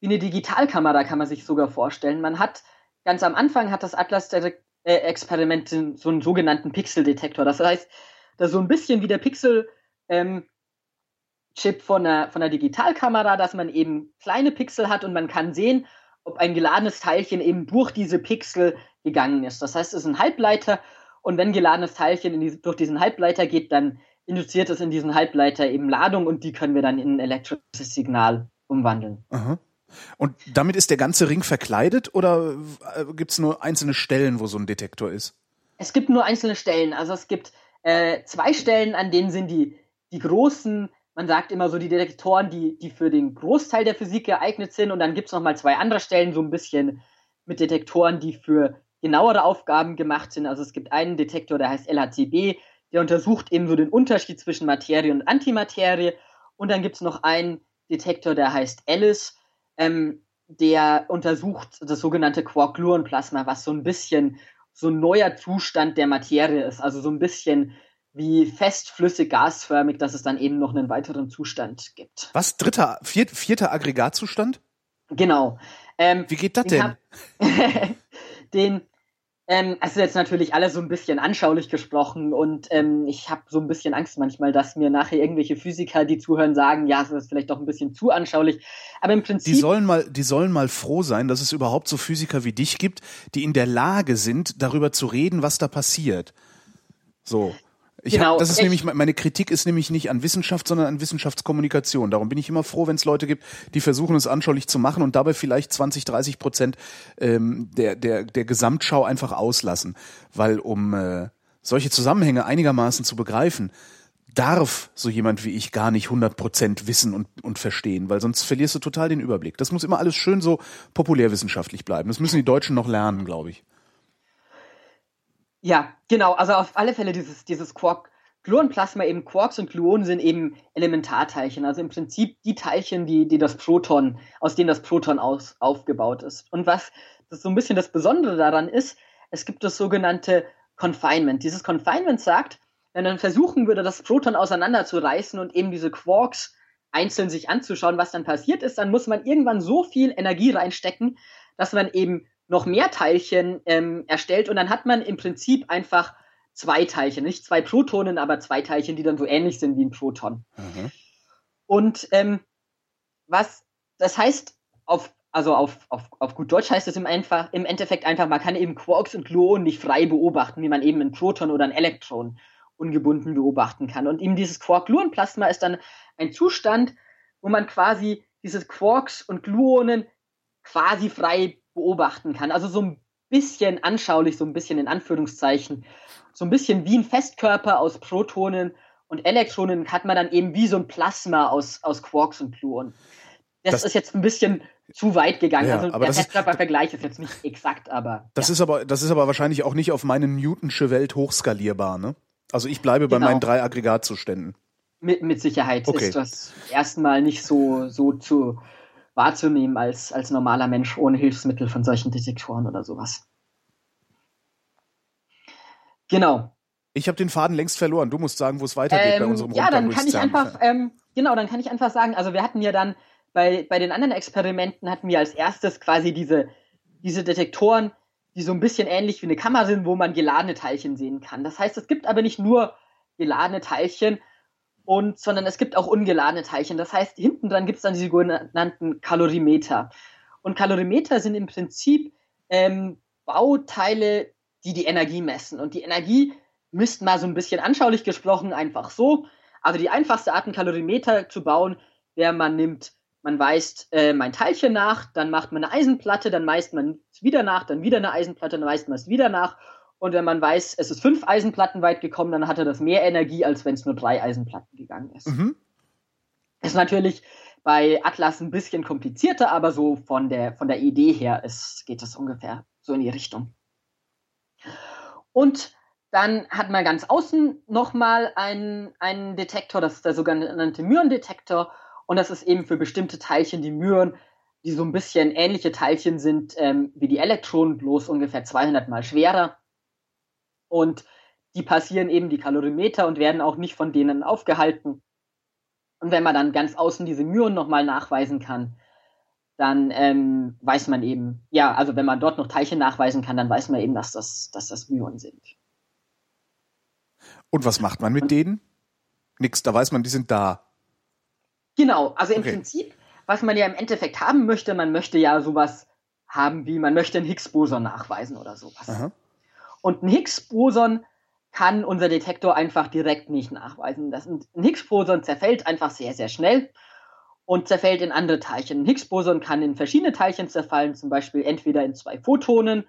wie eine Digitalkamera, kann man sich sogar vorstellen. Man hat ganz am Anfang hat das Atlas-Experiment so einen sogenannten Pixel-Detektor. Das heißt, das ist so ein bisschen wie der Pixel- ähm, Chip von der, von der Digitalkamera, dass man eben kleine Pixel hat und man kann sehen, ob ein geladenes Teilchen eben durch diese Pixel gegangen ist. Das heißt, es ist ein Halbleiter und wenn geladenes Teilchen die, durch diesen Halbleiter geht, dann induziert es in diesen Halbleiter eben Ladung und die können wir dann in ein elektrisches Signal umwandeln. Aha. Und damit ist der ganze Ring verkleidet oder äh, gibt es nur einzelne Stellen, wo so ein Detektor ist? Es gibt nur einzelne Stellen. Also es gibt äh, zwei Stellen, an denen sind die, die großen, man sagt immer so die Detektoren, die, die für den Großteil der Physik geeignet sind. Und dann gibt es nochmal zwei andere Stellen, so ein bisschen mit Detektoren, die für genauere Aufgaben gemacht sind. Also es gibt einen Detektor, der heißt LHCb, der untersucht eben so den Unterschied zwischen Materie und Antimaterie. Und dann gibt es noch einen Detektor, der heißt Alice, ähm, der untersucht das sogenannte Quark-Gluon-Plasma, was so ein bisschen so ein neuer Zustand der Materie ist. Also so ein bisschen wie festflüssig gasförmig, dass es dann eben noch einen weiteren Zustand gibt. Was? Dritter, viert, vierter Aggregatzustand? Genau. Ähm, wie geht das denn? Hab, den, ähm, es ist jetzt natürlich alles so ein bisschen anschaulich gesprochen und ähm, ich habe so ein bisschen Angst manchmal, dass mir nachher irgendwelche Physiker, die zuhören, sagen, ja, es ist vielleicht doch ein bisschen zu anschaulich. Aber im Prinzip. Die sollen mal, die sollen mal froh sein, dass es überhaupt so Physiker wie dich gibt, die in der Lage sind, darüber zu reden, was da passiert. So. Ich genau, hab, das ist nämlich meine Kritik ist nämlich nicht an Wissenschaft, sondern an Wissenschaftskommunikation. Darum bin ich immer froh, wenn es Leute gibt, die versuchen es anschaulich zu machen und dabei vielleicht 20, 30 Prozent ähm, der der der Gesamtschau einfach auslassen, weil um äh, solche Zusammenhänge einigermaßen zu begreifen, darf so jemand wie ich gar nicht 100 Prozent wissen und, und verstehen, weil sonst verlierst du total den Überblick. Das muss immer alles schön so populärwissenschaftlich bleiben. Das müssen die Deutschen noch lernen, glaube ich. Ja, genau. Also auf alle Fälle dieses, dieses Quark. Gluonplasma, eben Quarks und Gluonen sind eben Elementarteilchen, also im Prinzip die Teilchen, die, die das Proton, aus denen das Proton aus, aufgebaut ist. Und was das so ein bisschen das Besondere daran ist, es gibt das sogenannte Confinement. Dieses Confinement sagt, wenn man versuchen würde, das Proton auseinanderzureißen und eben diese Quarks einzeln sich anzuschauen, was dann passiert ist, dann muss man irgendwann so viel Energie reinstecken, dass man eben noch mehr Teilchen ähm, erstellt und dann hat man im Prinzip einfach zwei Teilchen, nicht zwei Protonen, aber zwei Teilchen, die dann so ähnlich sind wie ein Proton. Mhm. Und ähm, was das heißt, auf, also auf, auf, auf gut Deutsch heißt es im, einfach, im Endeffekt einfach, man kann eben Quarks und Gluonen nicht frei beobachten, wie man eben ein Proton oder ein Elektron ungebunden beobachten kann. Und eben dieses Quark-Gluon-Plasma ist dann ein Zustand, wo man quasi diese Quarks und Gluonen quasi frei beobachten kann. Also so ein bisschen anschaulich, so ein bisschen in Anführungszeichen, so ein bisschen wie ein Festkörper aus Protonen und Elektronen hat man dann eben wie so ein Plasma aus, aus Quarks und Gluonen. Das, das, ist jetzt ein bisschen zu weit gegangen. Ja, also der Festkörpervergleich ist jetzt nicht exakt, aber. Das ja. ist aber, das ist aber wahrscheinlich auch nicht auf meine Newtonsche Welt hochskalierbar, ne? Also ich bleibe bei genau. meinen drei Aggregatzuständen. Mit, mit Sicherheit okay. ist das erstmal nicht so, so zu, wahrzunehmen als, als normaler Mensch ohne Hilfsmittel von solchen Detektoren oder sowas. Genau. Ich habe den Faden längst verloren. Du musst sagen, wo es weitergeht ähm, bei unserem Ja, dann kann ich einfach, ähm, genau, dann kann ich einfach sagen, also wir hatten ja dann bei, bei den anderen Experimenten hatten wir als erstes quasi diese, diese Detektoren, die so ein bisschen ähnlich wie eine Kamera sind, wo man geladene Teilchen sehen kann. Das heißt, es gibt aber nicht nur geladene Teilchen, und, sondern es gibt auch ungeladene Teilchen. Das heißt, hinten dran gibt es dann die sogenannten Kalorimeter. Und Kalorimeter sind im Prinzip ähm, Bauteile, die die Energie messen. Und die Energie misst mal so ein bisschen anschaulich gesprochen einfach so. Also die einfachste Art, einen Kalorimeter zu bauen, wäre, man nimmt, man weist äh, mein Teilchen nach, dann macht man eine Eisenplatte, dann weist man es wieder nach, dann wieder eine Eisenplatte, dann weist man es wieder nach und wenn man weiß, es ist fünf Eisenplatten weit gekommen, dann hatte das mehr Energie, als wenn es nur drei Eisenplatten gegangen ist. Mhm. Ist natürlich bei Atlas ein bisschen komplizierter, aber so von der, von der Idee her ist, geht es ungefähr so in die Richtung. Und dann hat man ganz außen nochmal einen, einen Detektor, das ist der sogenannte Myrendetektor. Und das ist eben für bestimmte Teilchen, die Myren, die so ein bisschen ähnliche Teilchen sind ähm, wie die Elektronen, bloß ungefähr 200 mal schwerer. Und die passieren eben die Kalorimeter und werden auch nicht von denen aufgehalten. Und wenn man dann ganz außen diese Myonen nochmal nachweisen kann, dann ähm, weiß man eben, ja, also wenn man dort noch Teilchen nachweisen kann, dann weiß man eben, dass das, dass das Myonen sind. Und was macht man mit und, denen? Nix, da weiß man, die sind da. Genau, also im okay. Prinzip, was man ja im Endeffekt haben möchte, man möchte ja sowas haben, wie man möchte ein Higgs-Boson nachweisen oder sowas. Aha. Und ein Higgs-Boson kann unser Detektor einfach direkt nicht nachweisen. Das, ein Higgs-Boson zerfällt einfach sehr, sehr schnell und zerfällt in andere Teilchen. Ein Higgs-Boson kann in verschiedene Teilchen zerfallen, zum Beispiel entweder in zwei Photonen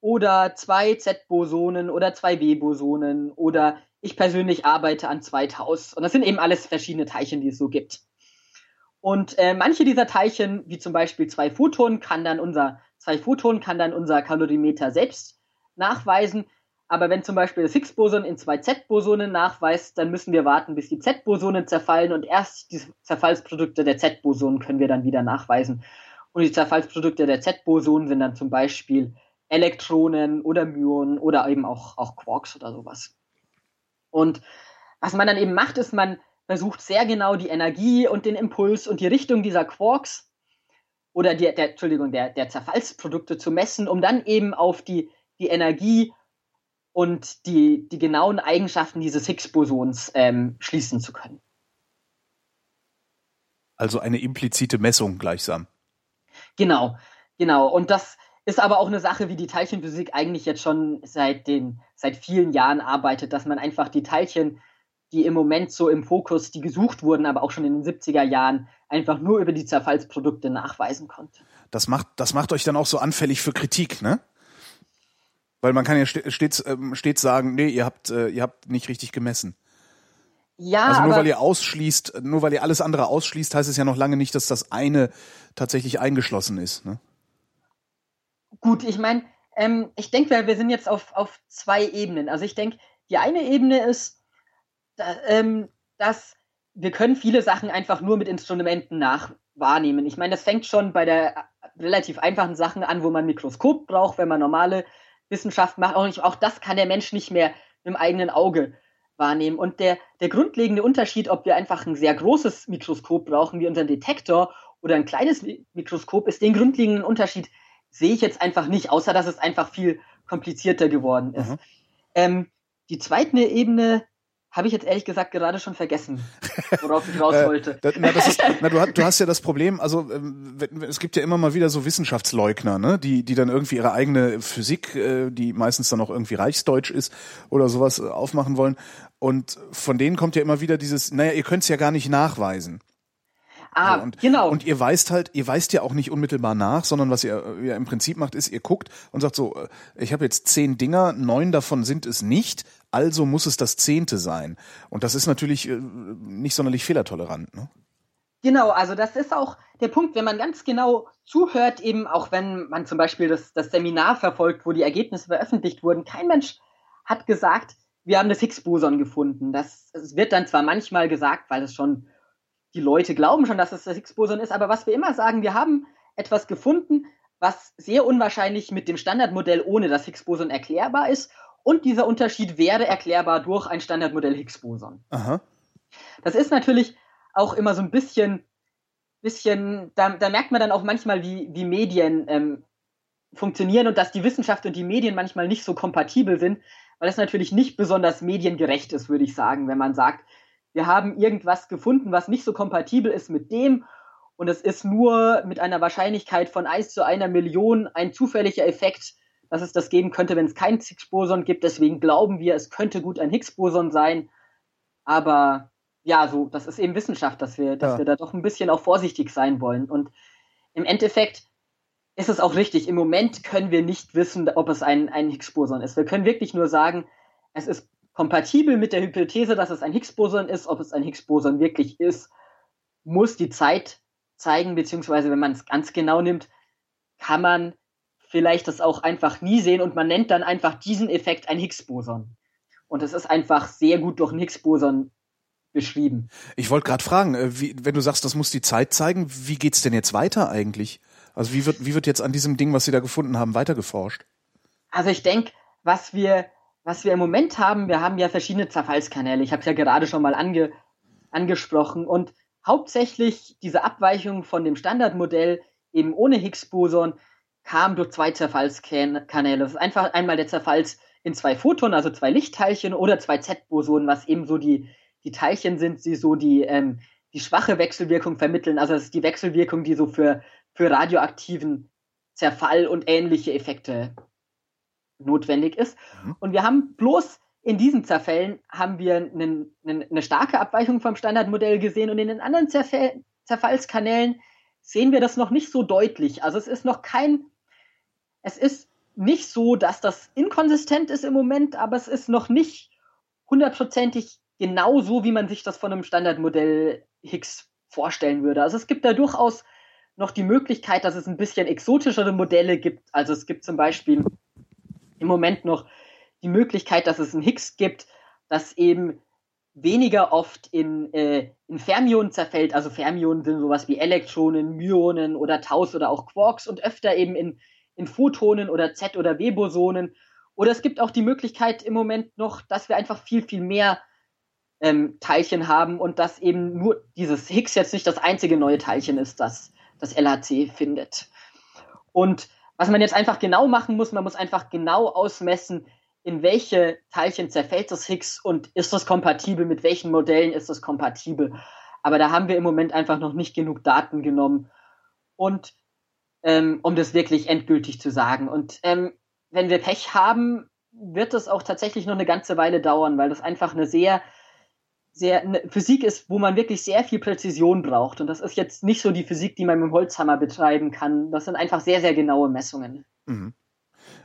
oder zwei Z-Bosonen oder zwei W-Bosonen oder ich persönlich arbeite an zwei Taus. Und das sind eben alles verschiedene Teilchen, die es so gibt. Und äh, manche dieser Teilchen, wie zum Beispiel zwei Photonen, kann dann unser zwei Photonen kann dann unser Kalorimeter selbst nachweisen. Aber wenn zum Beispiel das Higgs-Boson in zwei Z-Bosonen nachweist, dann müssen wir warten, bis die Z-Bosonen zerfallen und erst die Zerfallsprodukte der Z-Bosonen können wir dann wieder nachweisen. Und die Zerfallsprodukte der Z-Bosonen sind dann zum Beispiel Elektronen oder Myonen oder eben auch, auch Quarks oder sowas. Und was man dann eben macht, ist, man versucht sehr genau die Energie und den Impuls und die Richtung dieser Quarks oder die, der, Entschuldigung, der, der Zerfallsprodukte zu messen, um dann eben auf die, die Energie und die, die genauen Eigenschaften dieses Higgs-Bosons ähm, schließen zu können. Also eine implizite Messung gleichsam. Genau, genau. Und das ist aber auch eine Sache, wie die Teilchenphysik eigentlich jetzt schon seit den, seit vielen Jahren arbeitet, dass man einfach die Teilchen, die im Moment so im Fokus, die gesucht wurden, aber auch schon in den 70er Jahren, einfach nur über die Zerfallsprodukte nachweisen konnte. Das macht, das macht euch dann auch so anfällig für Kritik, ne? Weil man kann ja stets, ähm, stets sagen, nee, ihr habt, äh, ihr habt nicht richtig gemessen. Ja, also nur weil ihr ausschließt, nur weil ihr alles andere ausschließt, heißt es ja noch lange nicht, dass das eine tatsächlich eingeschlossen ist. Ne? Gut, ich meine, ähm, ich denke, wir sind jetzt auf, auf zwei Ebenen. Also ich denke, die eine Ebene ist, da, ähm, dass wir können viele Sachen einfach nur mit Instrumenten nach wahrnehmen. Ich meine, das fängt schon bei der relativ einfachen Sachen an, wo man ein Mikroskop braucht, wenn man normale Wissenschaft macht. Auch, nicht, auch das kann der Mensch nicht mehr mit dem eigenen Auge wahrnehmen. Und der, der grundlegende Unterschied, ob wir einfach ein sehr großes Mikroskop brauchen, wie unseren Detektor, oder ein kleines Mikroskop, ist den grundlegenden Unterschied sehe ich jetzt einfach nicht, außer dass es einfach viel komplizierter geworden ist. Mhm. Ähm, die zweite Ebene habe ich jetzt ehrlich gesagt gerade schon vergessen, worauf ich raus äh, wollte. na, ist, na, du, hast, du, hast ja das Problem, also ähm, es gibt ja immer mal wieder so Wissenschaftsleugner, ne, die, die dann irgendwie ihre eigene Physik, äh, die meistens dann auch irgendwie Reichsdeutsch ist oder sowas äh, aufmachen wollen. Und von denen kommt ja immer wieder dieses, naja, ihr könnt es ja gar nicht nachweisen. Ah, so, und, genau. Und ihr weist halt, ihr weist ja auch nicht unmittelbar nach, sondern was ihr ja im Prinzip macht, ist, ihr guckt und sagt so, ich habe jetzt zehn Dinger, neun davon sind es nicht, also muss es das zehnte sein. Und das ist natürlich äh, nicht sonderlich fehlertolerant. Ne? Genau, also das ist auch der Punkt, wenn man ganz genau zuhört, eben auch wenn man zum Beispiel das, das Seminar verfolgt, wo die Ergebnisse veröffentlicht wurden, kein Mensch hat gesagt, wir haben das Higgs-Boson gefunden. Das, das wird dann zwar manchmal gesagt, weil es schon die Leute glauben schon, dass es das Higgs-Boson ist, aber was wir immer sagen, wir haben etwas gefunden, was sehr unwahrscheinlich mit dem Standardmodell ohne das Higgs-Boson erklärbar ist. Und dieser Unterschied wäre erklärbar durch ein Standardmodell Higgs-Boson. Das ist natürlich auch immer so ein bisschen, bisschen da, da merkt man dann auch manchmal, wie, wie Medien ähm, funktionieren und dass die Wissenschaft und die Medien manchmal nicht so kompatibel sind, weil das natürlich nicht besonders mediengerecht ist, würde ich sagen, wenn man sagt, wir haben irgendwas gefunden, was nicht so kompatibel ist mit dem und es ist nur mit einer Wahrscheinlichkeit von 1 zu einer Million ein zufälliger Effekt, dass es das geben könnte, wenn es kein Higgs-Boson gibt. Deswegen glauben wir, es könnte gut ein Higgs-Boson sein. Aber ja, so, das ist eben Wissenschaft, dass wir, dass ja. wir da doch ein bisschen auch vorsichtig sein wollen. Und im Endeffekt ist es auch richtig. Im Moment können wir nicht wissen, ob es ein, ein Higgs-Boson ist. Wir können wirklich nur sagen, es ist kompatibel mit der Hypothese, dass es ein Higgs-Boson ist. Ob es ein Higgs-Boson wirklich ist, muss die Zeit zeigen, beziehungsweise wenn man es ganz genau nimmt, kann man vielleicht das auch einfach nie sehen und man nennt dann einfach diesen Effekt ein Higgs-Boson. Und es ist einfach sehr gut durch ein Higgs-Boson beschrieben. Ich wollte gerade fragen, äh, wie, wenn du sagst, das muss die Zeit zeigen, wie geht's denn jetzt weiter eigentlich? Also wie wird, wie wird jetzt an diesem Ding, was Sie da gefunden haben, weitergeforscht? Also ich denke, was wir was wir im Moment haben, wir haben ja verschiedene Zerfallskanäle. Ich habe es ja gerade schon mal ange, angesprochen. Und hauptsächlich diese Abweichung von dem Standardmodell eben ohne Higgs-Boson kam durch zwei Zerfallskanäle. Das ist einfach einmal der Zerfalls in zwei Photonen, also zwei Lichtteilchen oder zwei Z-Bosonen, was eben so die, die Teilchen sind, die so die, ähm, die schwache Wechselwirkung vermitteln. Also das ist die Wechselwirkung, die so für, für radioaktiven Zerfall und ähnliche Effekte notwendig ist. Mhm. Und wir haben bloß in diesen Zerfällen haben wir einen, einen, eine starke Abweichung vom Standardmodell gesehen und in den anderen Zerfall, Zerfallskanälen sehen wir das noch nicht so deutlich. Also es ist noch kein, es ist nicht so, dass das inkonsistent ist im Moment, aber es ist noch nicht hundertprozentig genau so, wie man sich das von einem Standardmodell Higgs vorstellen würde. Also es gibt da durchaus noch die Möglichkeit, dass es ein bisschen exotischere Modelle gibt. Also es gibt zum Beispiel im Moment noch die Möglichkeit, dass es ein Higgs gibt, das eben weniger oft in, äh, in Fermionen zerfällt. Also Fermionen sind sowas wie Elektronen, Myonen oder Taus oder auch Quarks und öfter eben in, in Photonen oder Z- oder W-Bosonen. Oder es gibt auch die Möglichkeit im Moment noch, dass wir einfach viel, viel mehr ähm, Teilchen haben und dass eben nur dieses Higgs jetzt nicht das einzige neue Teilchen ist, das das LHC findet. Und was man jetzt einfach genau machen muss, man muss einfach genau ausmessen, in welche Teilchen zerfällt das Higgs und ist das kompatibel, mit welchen Modellen ist das kompatibel. Aber da haben wir im Moment einfach noch nicht genug Daten genommen. Und ähm, um das wirklich endgültig zu sagen. Und ähm, wenn wir Pech haben, wird es auch tatsächlich noch eine ganze Weile dauern, weil das einfach eine sehr, sehr eine Physik ist, wo man wirklich sehr viel Präzision braucht. Und das ist jetzt nicht so die Physik, die man mit dem Holzhammer betreiben kann. Das sind einfach sehr, sehr genaue Messungen. Mhm.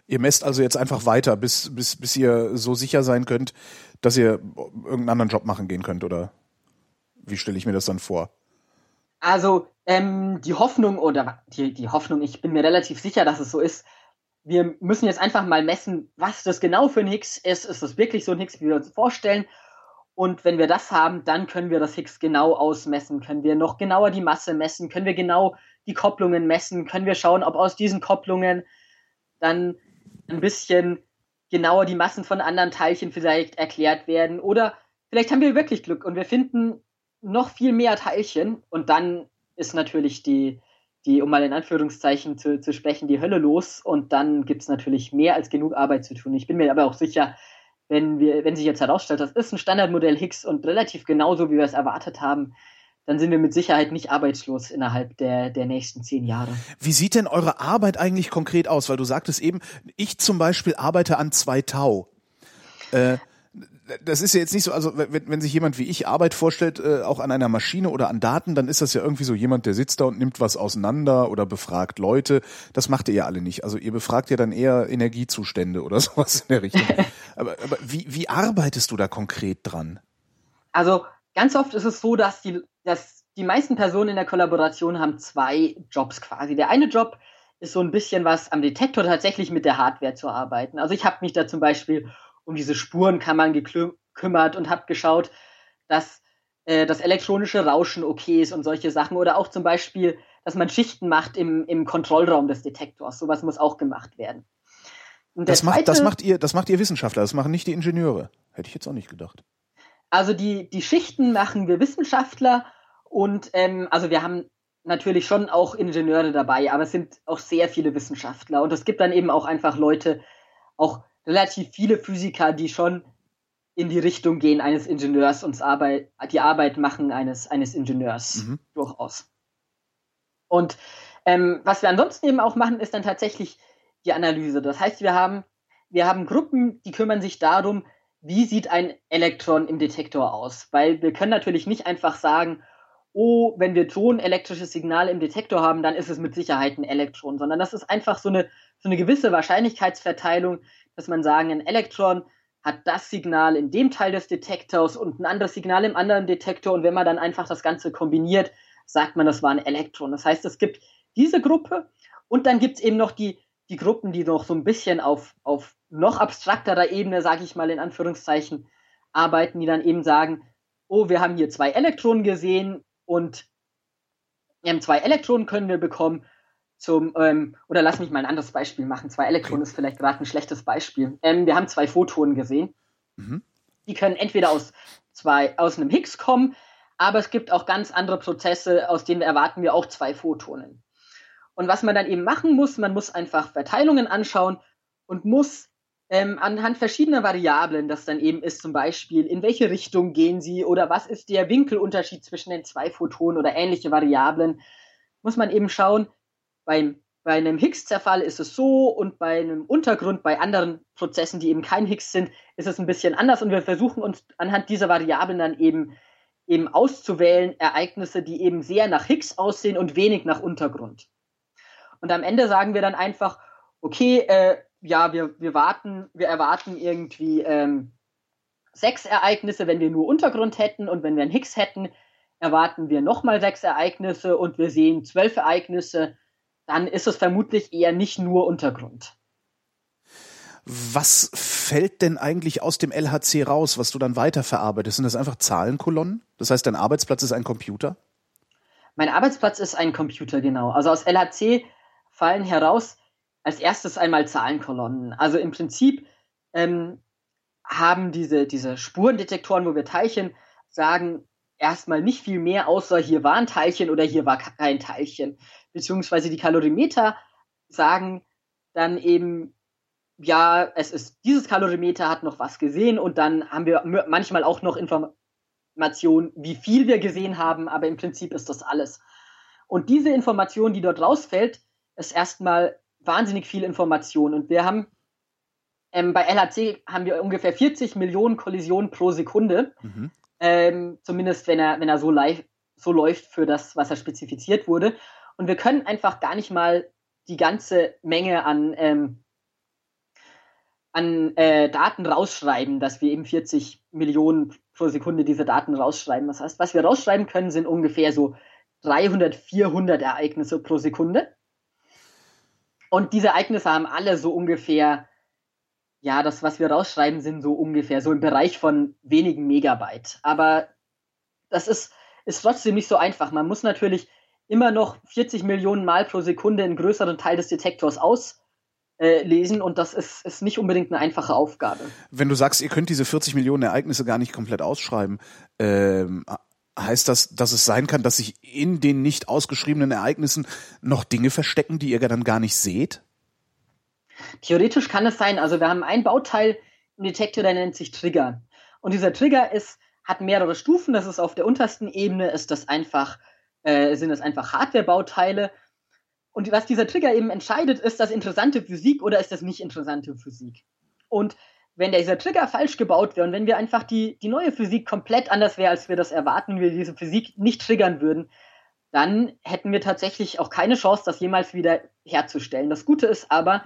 Ihr messt also jetzt einfach weiter, bis, bis, bis ihr so sicher sein könnt, dass ihr irgendeinen anderen Job machen gehen könnt, oder wie stelle ich mir das dann vor? Also ähm, die Hoffnung oder die, die Hoffnung, ich bin mir relativ sicher, dass es so ist. Wir müssen jetzt einfach mal messen, was das genau für ein Higgs ist. Ist das wirklich so ein Higgs, wie wir uns vorstellen? Und wenn wir das haben, dann können wir das Higgs genau ausmessen, können wir noch genauer die Masse messen, können wir genau die Kopplungen messen, können wir schauen, ob aus diesen Kopplungen dann ein bisschen genauer die Massen von anderen Teilchen vielleicht erklärt werden. Oder vielleicht haben wir wirklich Glück und wir finden noch viel mehr Teilchen und dann ist natürlich die, die um mal in Anführungszeichen zu, zu sprechen, die Hölle los und dann gibt es natürlich mehr als genug Arbeit zu tun. Ich bin mir aber auch sicher, wenn, wir, wenn sich jetzt herausstellt, das ist ein Standardmodell Higgs und relativ genauso, wie wir es erwartet haben, dann sind wir mit Sicherheit nicht arbeitslos innerhalb der, der nächsten zehn Jahre. Wie sieht denn eure Arbeit eigentlich konkret aus? Weil du sagtest eben, ich zum Beispiel arbeite an zwei Tau. Äh, das ist ja jetzt nicht so, also wenn, wenn sich jemand wie ich Arbeit vorstellt, äh, auch an einer Maschine oder an Daten, dann ist das ja irgendwie so jemand, der sitzt da und nimmt was auseinander oder befragt Leute. Das macht ihr ja alle nicht. Also ihr befragt ja dann eher Energiezustände oder sowas in der Richtung. aber aber wie, wie arbeitest du da konkret dran? Also ganz oft ist es so, dass die, dass die meisten Personen in der Kollaboration haben zwei Jobs quasi. Der eine Job ist so ein bisschen was am Detektor tatsächlich mit der Hardware zu arbeiten. Also ich habe mich da zum Beispiel um diese Spurenkammern gekümmert und habe geschaut, dass äh, das elektronische Rauschen okay ist und solche Sachen. Oder auch zum Beispiel, dass man Schichten macht im, im Kontrollraum des Detektors. Sowas muss auch gemacht werden. Das macht, das macht ihr, das macht ihr Wissenschaftler, das machen nicht die Ingenieure. Hätte ich jetzt auch nicht gedacht. Also die, die Schichten machen wir Wissenschaftler und ähm, also wir haben natürlich schon auch Ingenieure dabei, aber es sind auch sehr viele Wissenschaftler und es gibt dann eben auch einfach Leute, auch relativ viele Physiker, die schon in die Richtung gehen eines Ingenieurs und Arbeit, die Arbeit machen eines, eines Ingenieurs mhm. durchaus. Und ähm, was wir ansonsten eben auch machen, ist dann tatsächlich die Analyse. Das heißt, wir haben, wir haben Gruppen, die kümmern sich darum, wie sieht ein Elektron im Detektor aus? Weil wir können natürlich nicht einfach sagen, oh, wenn wir ein elektrisches Signal im Detektor haben, dann ist es mit Sicherheit ein Elektron, sondern das ist einfach so eine, so eine gewisse Wahrscheinlichkeitsverteilung, dass man sagen, ein Elektron hat das Signal in dem Teil des Detektors und ein anderes Signal im anderen Detektor. Und wenn man dann einfach das Ganze kombiniert, sagt man, das war ein Elektron. Das heißt, es gibt diese Gruppe und dann gibt es eben noch die, die Gruppen, die noch so ein bisschen auf, auf noch abstrakterer Ebene, sage ich mal in Anführungszeichen, arbeiten, die dann eben sagen, oh, wir haben hier zwei Elektronen gesehen und zwei Elektronen können wir bekommen zum, ähm, oder lass mich mal ein anderes Beispiel machen. Zwei Elektronen okay. ist vielleicht gerade ein schlechtes Beispiel. Ähm, wir haben zwei Photonen gesehen. Mhm. Die können entweder aus zwei, aus einem Higgs kommen, aber es gibt auch ganz andere Prozesse, aus denen erwarten wir auch zwei Photonen. Und was man dann eben machen muss, man muss einfach Verteilungen anschauen und muss ähm, anhand verschiedener Variablen, das dann eben ist zum Beispiel, in welche Richtung gehen sie oder was ist der Winkelunterschied zwischen den zwei Photonen oder ähnliche Variablen, muss man eben schauen, beim bei einem Higgs-Zerfall ist es so und bei einem Untergrund, bei anderen Prozessen, die eben kein Higgs sind, ist es ein bisschen anders. Und wir versuchen uns anhand dieser Variablen dann eben, eben auszuwählen, Ereignisse, die eben sehr nach Higgs aussehen und wenig nach Untergrund. Und am Ende sagen wir dann einfach, okay, äh, ja, wir, wir warten, wir erwarten irgendwie ähm, sechs Ereignisse, wenn wir nur Untergrund hätten und wenn wir einen Higgs hätten, erwarten wir nochmal sechs Ereignisse. Und wir sehen zwölf Ereignisse, dann ist es vermutlich eher nicht nur Untergrund. Was fällt denn eigentlich aus dem LHC raus, was du dann weiterverarbeitest? Sind das einfach Zahlenkolonnen? Das heißt, dein Arbeitsplatz ist ein Computer? Mein Arbeitsplatz ist ein Computer, genau. Also aus LHC fallen heraus als erstes einmal Zahlenkolonnen. Also im Prinzip ähm, haben diese, diese Spurendetektoren, wo wir Teilchen sagen, erstmal nicht viel mehr, außer hier war ein Teilchen oder hier war kein Teilchen. Beziehungsweise die Kalorimeter sagen dann eben, ja, es ist dieses Kalorimeter hat noch was gesehen und dann haben wir manchmal auch noch Informationen, wie viel wir gesehen haben, aber im Prinzip ist das alles. Und diese Information, die dort rausfällt, ist erstmal wahnsinnig viel Information. Und wir haben ähm, bei LHC haben wir ungefähr 40 Millionen Kollisionen pro Sekunde. Mhm. Ähm, zumindest wenn er, wenn er so, live, so läuft für das, was er spezifiziert wurde. Und wir können einfach gar nicht mal die ganze Menge an, ähm, an äh, Daten rausschreiben, dass wir eben 40 Millionen pro Sekunde diese Daten rausschreiben. Das heißt, was wir rausschreiben können, sind ungefähr so 300, 400 Ereignisse pro Sekunde. Und diese Ereignisse haben alle so ungefähr, ja, das, was wir rausschreiben, sind so ungefähr so im Bereich von wenigen Megabyte. Aber das ist, ist trotzdem nicht so einfach. Man muss natürlich immer noch 40 Millionen Mal pro Sekunde einen größeren Teil des Detektors auslesen und das ist, ist nicht unbedingt eine einfache Aufgabe. Wenn du sagst, ihr könnt diese 40 Millionen Ereignisse gar nicht komplett ausschreiben, ähm, heißt das, dass es sein kann, dass sich in den nicht ausgeschriebenen Ereignissen noch Dinge verstecken, die ihr dann gar nicht seht? Theoretisch kann es sein. Also wir haben ein Bauteil im Detektor, der nennt sich Trigger. Und dieser Trigger ist, hat mehrere Stufen. Das ist auf der untersten Ebene ist das einfach, äh, sind es einfach Hardware-Bauteile. Und was dieser Trigger eben entscheidet, ist das interessante Physik oder ist das nicht interessante Physik? Und wenn dieser Trigger falsch gebaut wäre und wenn wir einfach die, die neue Physik komplett anders wäre, als wir das erwarten, wir diese Physik nicht triggern würden, dann hätten wir tatsächlich auch keine Chance, das jemals wieder herzustellen. Das Gute ist aber,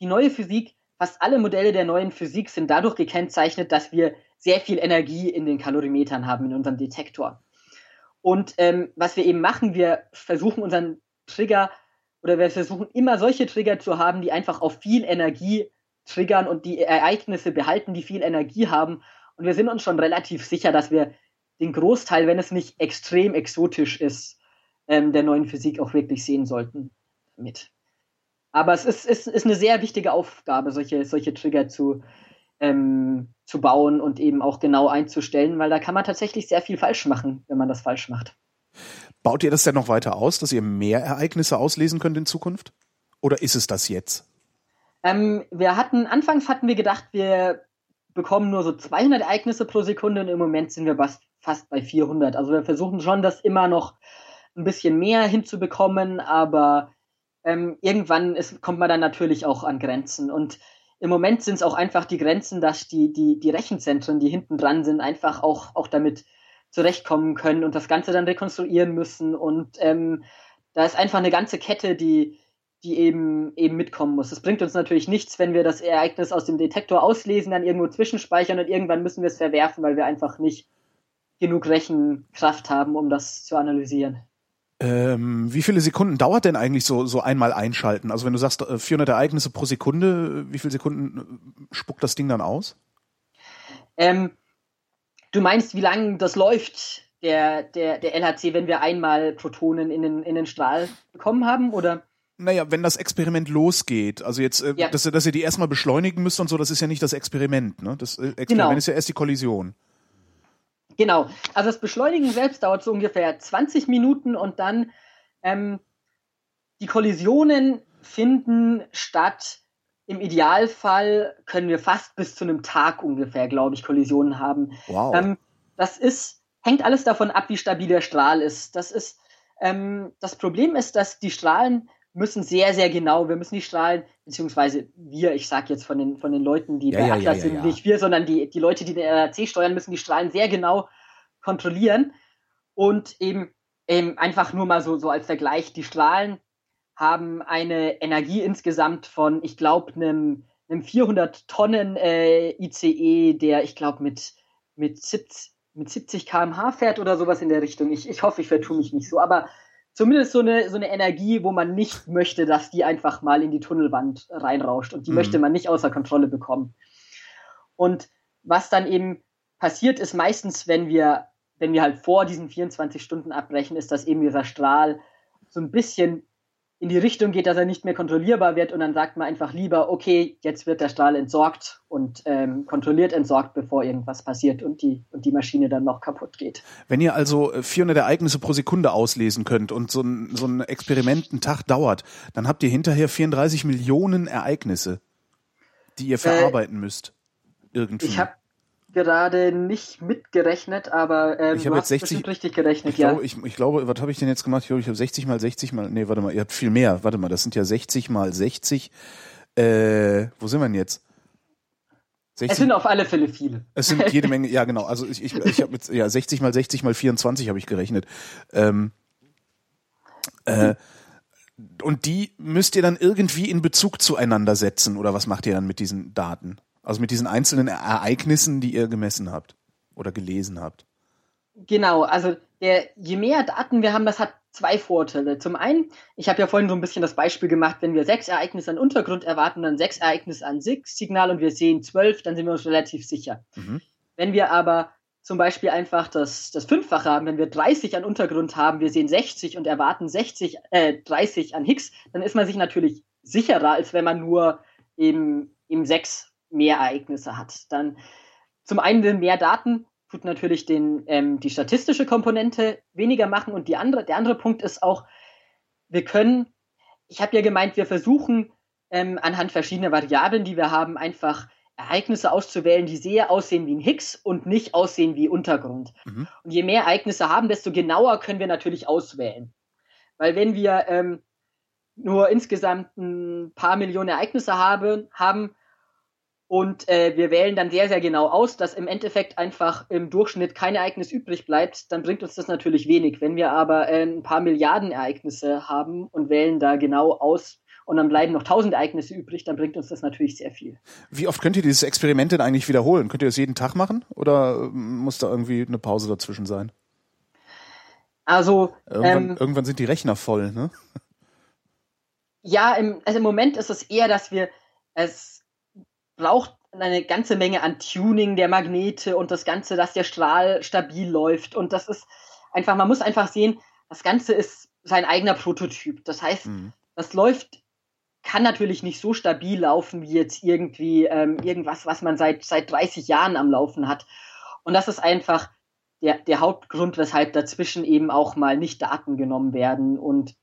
die neue Physik, fast alle Modelle der neuen Physik sind dadurch gekennzeichnet, dass wir sehr viel Energie in den Kalorimetern haben, in unserem Detektor. Und ähm, was wir eben machen, wir versuchen unseren Trigger oder wir versuchen immer solche Trigger zu haben, die einfach auf viel Energie triggern und die Ereignisse behalten, die viel Energie haben. Und wir sind uns schon relativ sicher, dass wir den Großteil, wenn es nicht extrem exotisch ist, ähm, der neuen Physik auch wirklich sehen sollten damit. Aber es ist, ist, ist eine sehr wichtige Aufgabe, solche, solche Trigger zu, ähm, zu bauen und eben auch genau einzustellen, weil da kann man tatsächlich sehr viel falsch machen, wenn man das falsch macht. Baut ihr das denn noch weiter aus, dass ihr mehr Ereignisse auslesen könnt in Zukunft? Oder ist es das jetzt? Ähm, wir hatten, anfangs hatten wir gedacht, wir bekommen nur so 200 Ereignisse pro Sekunde und im Moment sind wir fast bei 400. Also wir versuchen schon, das immer noch ein bisschen mehr hinzubekommen, aber ähm, irgendwann ist, kommt man dann natürlich auch an Grenzen. Und im Moment sind es auch einfach die Grenzen, dass die, die, die Rechenzentren, die hinten dran sind, einfach auch, auch damit zurechtkommen können und das Ganze dann rekonstruieren müssen. Und ähm, da ist einfach eine ganze Kette, die, die eben, eben mitkommen muss. Es bringt uns natürlich nichts, wenn wir das Ereignis aus dem Detektor auslesen, dann irgendwo zwischenspeichern und irgendwann müssen wir es verwerfen, weil wir einfach nicht genug Rechenkraft haben, um das zu analysieren. Ähm, wie viele Sekunden dauert denn eigentlich so, so einmal einschalten? Also wenn du sagst 400 äh, Ereignisse pro Sekunde, wie viele Sekunden äh, spuckt das Ding dann aus? Ähm, du meinst, wie lange das läuft, der, der, der LHC, wenn wir einmal Protonen in den, in den Strahl bekommen haben, oder? Naja, wenn das Experiment losgeht, also jetzt, äh, ja. dass, dass ihr die erstmal beschleunigen müsst und so, das ist ja nicht das Experiment, ne? Das äh, Experiment genau. ist ja erst die Kollision. Genau. Also das Beschleunigen selbst dauert so ungefähr 20 Minuten und dann ähm, die Kollisionen finden statt. Im Idealfall können wir fast bis zu einem Tag ungefähr, glaube ich, Kollisionen haben. Wow. Ähm, das ist, hängt alles davon ab, wie stabil der Strahl ist. Das ist, ähm, das Problem ist, dass die Strahlen müssen sehr, sehr genau, wir müssen die Strahlen, beziehungsweise wir, ich sage jetzt von den, von den Leuten, die Ja, bei ja, Atlas ja, sind, nicht wir, sondern die, die Leute, die den RAC steuern, müssen die Strahlen sehr genau kontrollieren und eben, eben einfach nur mal so, so als Vergleich, die Strahlen haben eine Energie insgesamt von, ich glaube, einem, einem 400 Tonnen äh, ICE, der, ich glaube, mit, mit 70, mit 70 km/h fährt oder sowas in der Richtung. Ich, ich hoffe, ich vertue mich nicht so, aber zumindest so eine, so eine Energie, wo man nicht möchte, dass die einfach mal in die Tunnelwand reinrauscht und die Mhm. möchte man nicht außer Kontrolle bekommen. Und was dann eben passiert ist meistens, wenn wir, wenn wir halt vor diesen 24 Stunden abbrechen, ist, dass eben dieser Strahl so ein bisschen in die Richtung geht, dass er nicht mehr kontrollierbar wird und dann sagt man einfach lieber, okay, jetzt wird der Strahl entsorgt und ähm, kontrolliert entsorgt, bevor irgendwas passiert und die, und die Maschine dann noch kaputt geht. Wenn ihr also äh, 400 Ereignisse pro Sekunde auslesen könnt und so ein, so ein Experiment einen Tag dauert, dann habt ihr hinterher 34 Millionen Ereignisse, die ihr verarbeiten müsst. Irgendwie. Ich habe gerade nicht mitgerechnet, aber ähm, Ich du hab hast jetzt 60 bestimmt richtig gerechnet, Ich ja. glaube, ich, ich glaube, was habe ich denn jetzt gemacht? Ich glaube, ich habe 60 mal 60 mal, nee, warte mal, ihr habt viel mehr. Warte mal, das sind ja 60 mal 60. Äh, wo sind wir denn jetzt? 60, es sind auf alle Fälle viele. es sind jede Menge, ja genau. Also ich, ich, ich habe mit ja 60 mal 60 mal 24 habe ich gerechnet. Ähm, äh, und die müsst ihr dann irgendwie in Bezug zueinander setzen oder was macht ihr dann mit diesen Daten? Also mit diesen einzelnen Ereignissen, die ihr gemessen habt oder gelesen habt. Genau, also der, je mehr Daten wir haben, das hat zwei Vorteile. Zum einen, ich habe ja vorhin so ein bisschen das Beispiel gemacht, wenn wir sechs Ereignisse an Untergrund erwarten, dann sechs Ereignisse an Signal und wir sehen zwölf, dann sind wir uns relativ sicher. Mhm. Wenn wir aber zum Beispiel einfach das, das Fünffache haben, wenn wir 30 an Untergrund haben, wir sehen 60 und erwarten 60, äh, 30 an Higgs, dann ist man sich natürlich sicherer, als wenn man nur eben, eben sechs mehr Ereignisse hat. Dann zum einen mehr Daten tut natürlich den, ähm, die statistische Komponente weniger machen und die andere, der andere Punkt ist auch, wir können, ich habe ja gemeint, wir versuchen ähm, anhand verschiedener Variablen, die wir haben, einfach Ereignisse auszuwählen, die sehr aussehen wie ein Higgs und nicht aussehen wie Untergrund. Mhm. Und je mehr Ereignisse haben, desto genauer können wir natürlich auswählen. Weil wenn wir ähm, nur insgesamt ein paar Millionen Ereignisse habe, haben und äh, wir wählen dann sehr, sehr genau aus, dass im Endeffekt einfach im Durchschnitt kein Ereignis übrig bleibt, dann bringt uns das natürlich wenig. Wenn wir aber äh, ein paar Milliarden Ereignisse haben und wählen da genau aus und dann bleiben noch tausend Ereignisse übrig, dann bringt uns das natürlich sehr viel. Wie oft könnt ihr dieses Experiment denn eigentlich wiederholen? Könnt ihr das jeden Tag machen oder ähm, muss da irgendwie eine Pause dazwischen sein? Also Irgendwann, ähm, irgendwann sind die Rechner voll, ne? ja, im, also im Moment ist es eher, dass wir es braucht eine ganze Menge an Tuning der Magnete und das Ganze, dass der Strahl stabil läuft. Und das ist einfach, man muss einfach sehen, das Ganze ist sein eigener Prototyp. Das heißt, Mhm. das läuft, kann natürlich nicht so stabil laufen wie jetzt irgendwie ähm, irgendwas, was man seit, seit 30 Jahren am Laufen hat. Und das ist einfach der, der Hauptgrund, weshalb dazwischen eben auch mal nicht Daten genommen werden und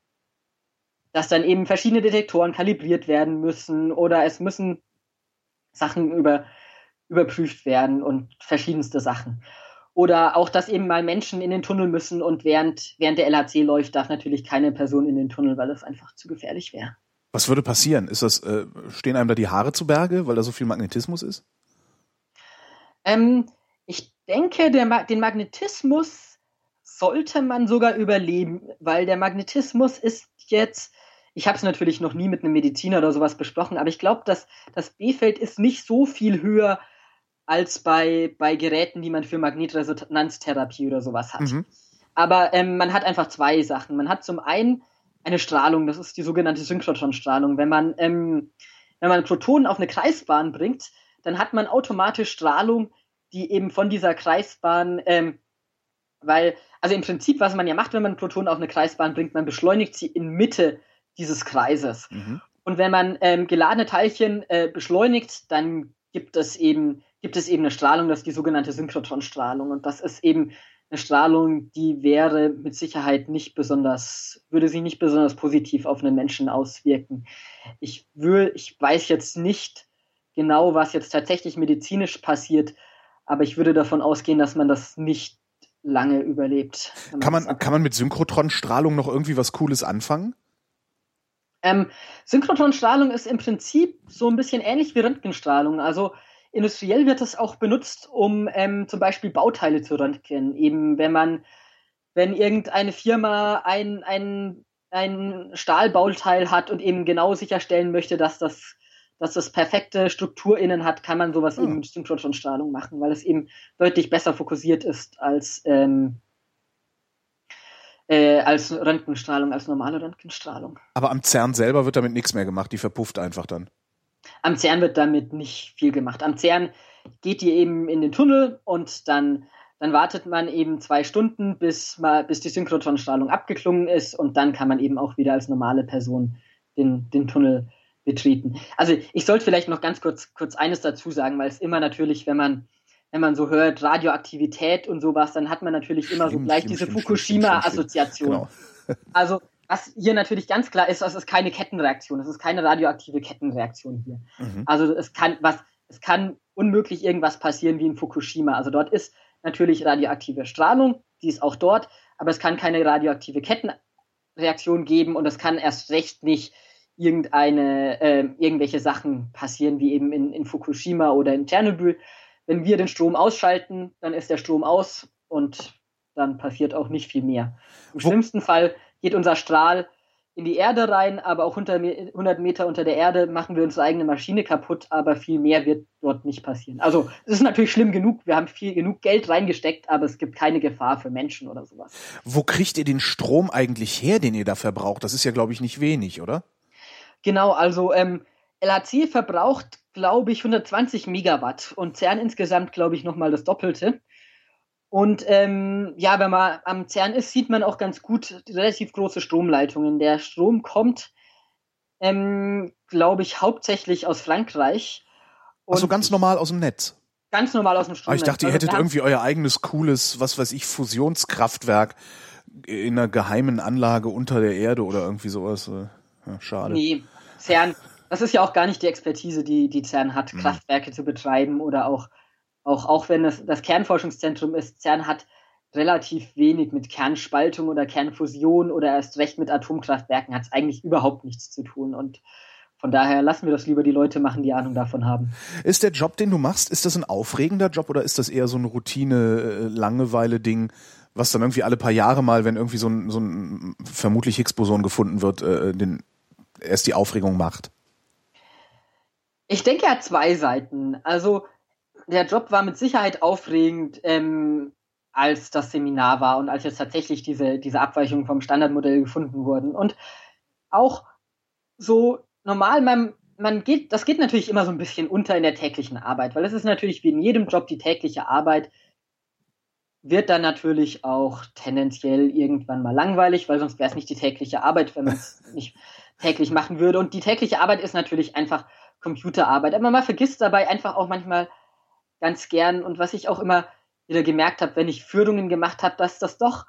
dass dann eben verschiedene Detektoren kalibriert werden müssen oder es müssen Sachen über, überprüft werden und verschiedenste Sachen. Oder auch, dass eben mal Menschen in den Tunnel müssen und während, während der LHC läuft, darf natürlich keine Person in den Tunnel, weil das einfach zu gefährlich wäre. Was würde passieren? Ist das, äh, stehen einem da die Haare zu Berge, weil da so viel Magnetismus ist? Ähm, ich denke, Ma den Magnetismus sollte man sogar überleben, weil der Magnetismus ist jetzt, ich habe es natürlich noch nie mit einem Mediziner oder sowas besprochen, aber ich glaube, dass das B-Feld ist nicht so viel höher als bei, bei Geräten, die man für Magnetresonanztherapie oder sowas hat. Mhm. Aber ähm, man hat einfach zwei Sachen. Man hat zum einen eine Strahlung, das ist die sogenannte Synchrotronstrahlung. Wenn man, ähm, wenn man Protonen auf eine Kreisbahn bringt, dann hat man automatisch Strahlung, die eben von dieser Kreisbahn, ähm, weil, also im Prinzip, was man ja macht, wenn man Protonen auf eine Kreisbahn bringt, man beschleunigt sie in Mitte dieses Kreises. Mhm. Und wenn man ähm, geladene Teilchen äh, beschleunigt, dann gibt es eben gibt es eben eine Strahlung, das ist die sogenannte Synchrotronstrahlung. Und das ist eben eine Strahlung, die wäre mit Sicherheit nicht besonders, würde sich nicht besonders positiv auf einen Menschen auswirken. Ich will, ich weiß jetzt nicht genau, was jetzt tatsächlich medizinisch passiert, aber ich würde davon ausgehen, dass man das nicht lange überlebt. Kann man, kann man mit Synchrotronstrahlung noch irgendwie was Cooles anfangen? Ähm, Synchrotronstrahlung ist im Prinzip so ein bisschen ähnlich wie Röntgenstrahlung. Also industriell wird es auch benutzt, um ähm, zum Beispiel Bauteile zu röntgen. Eben wenn man, wenn irgendeine Firma ein, ein, ein Stahlbauteil hat und eben genau sicherstellen möchte, dass das, dass das perfekte Struktur innen hat, kann man sowas oh. eben mit Synchrotronstrahlung machen, weil es eben deutlich besser fokussiert ist als ähm, äh, als Röntgenstrahlung, als normale Röntgenstrahlung. Aber am CERN selber wird damit nichts mehr gemacht, die verpufft einfach dann. Am CERN wird damit nicht viel gemacht. Am CERN geht die eben in den Tunnel und dann, dann wartet man eben zwei Stunden, bis, mal, bis die Synchrotronstrahlung abgeklungen ist und dann kann man eben auch wieder als normale Person den, den Tunnel betreten. Also ich sollte vielleicht noch ganz kurz, kurz eines dazu sagen, weil es immer natürlich, wenn man wenn man so hört, Radioaktivität und sowas, dann hat man natürlich immer so gleich diese Fukushima-Assoziation. Genau. Also, was hier natürlich ganz klar ist, das ist keine Kettenreaktion, das ist keine radioaktive Kettenreaktion hier. Mhm. Also es kann was, es kann unmöglich irgendwas passieren wie in Fukushima. Also dort ist natürlich radioaktive Strahlung, die ist auch dort, aber es kann keine radioaktive Kettenreaktion geben und es kann erst recht nicht irgendeine, äh, irgendwelche Sachen passieren, wie eben in, in Fukushima oder in Tschernobyl, wenn wir den Strom ausschalten, dann ist der Strom aus und dann passiert auch nicht viel mehr. Im Wo schlimmsten Fall geht unser Strahl in die Erde rein, aber auch 100 Meter unter der Erde machen wir unsere eigene Maschine kaputt, aber viel mehr wird dort nicht passieren. Also es ist natürlich schlimm genug, wir haben viel genug Geld reingesteckt, aber es gibt keine Gefahr für Menschen oder sowas. Wo kriegt ihr den Strom eigentlich her, den ihr da verbraucht? Das ist ja, glaube ich, nicht wenig, oder? Genau, also ähm, LHC verbraucht glaube ich, 120 Megawatt und CERN insgesamt, glaube ich, nochmal das Doppelte. Und ähm, ja, wenn man am CERN ist, sieht man auch ganz gut relativ große Stromleitungen. Der Strom kommt, ähm, glaube ich, hauptsächlich aus Frankreich. Also ganz normal aus dem Netz. Ganz normal aus dem Strom. Aber ich dachte, ihr also hättet irgendwie euer eigenes cooles, was weiß ich, Fusionskraftwerk in einer geheimen Anlage unter der Erde oder irgendwie sowas. Ja, schade. Nee, CERN, das ist ja auch gar nicht die Expertise, die, die CERN hat, mhm. Kraftwerke zu betreiben oder auch, auch, auch wenn es das Kernforschungszentrum ist, CERN hat relativ wenig mit Kernspaltung oder Kernfusion oder erst recht mit Atomkraftwerken hat es eigentlich überhaupt nichts zu tun und von daher lassen wir das lieber die Leute machen, die Ahnung davon haben. Ist der Job, den du machst, ist das ein aufregender Job oder ist das eher so ein Routine-Langeweile-Ding, was dann irgendwie alle paar Jahre mal, wenn irgendwie so ein, so ein vermutlich Higgs-Boson gefunden wird, äh, den erst die Aufregung macht? Ich denke, hat zwei Seiten. Also der Job war mit Sicherheit aufregend, ähm, als das Seminar war und als jetzt tatsächlich diese, diese Abweichungen vom Standardmodell gefunden wurden. Und auch so normal, man, man geht, das geht natürlich immer so ein bisschen unter in der täglichen Arbeit, weil es ist natürlich wie in jedem Job die tägliche Arbeit wird dann natürlich auch tendenziell irgendwann mal langweilig, weil sonst wäre es nicht die tägliche Arbeit, wenn man es nicht täglich machen würde. Und die tägliche Arbeit ist natürlich einfach Computerarbeit. Aber man vergisst dabei einfach auch manchmal ganz gern und was ich auch immer wieder gemerkt habe, wenn ich Führungen gemacht habe, dass das doch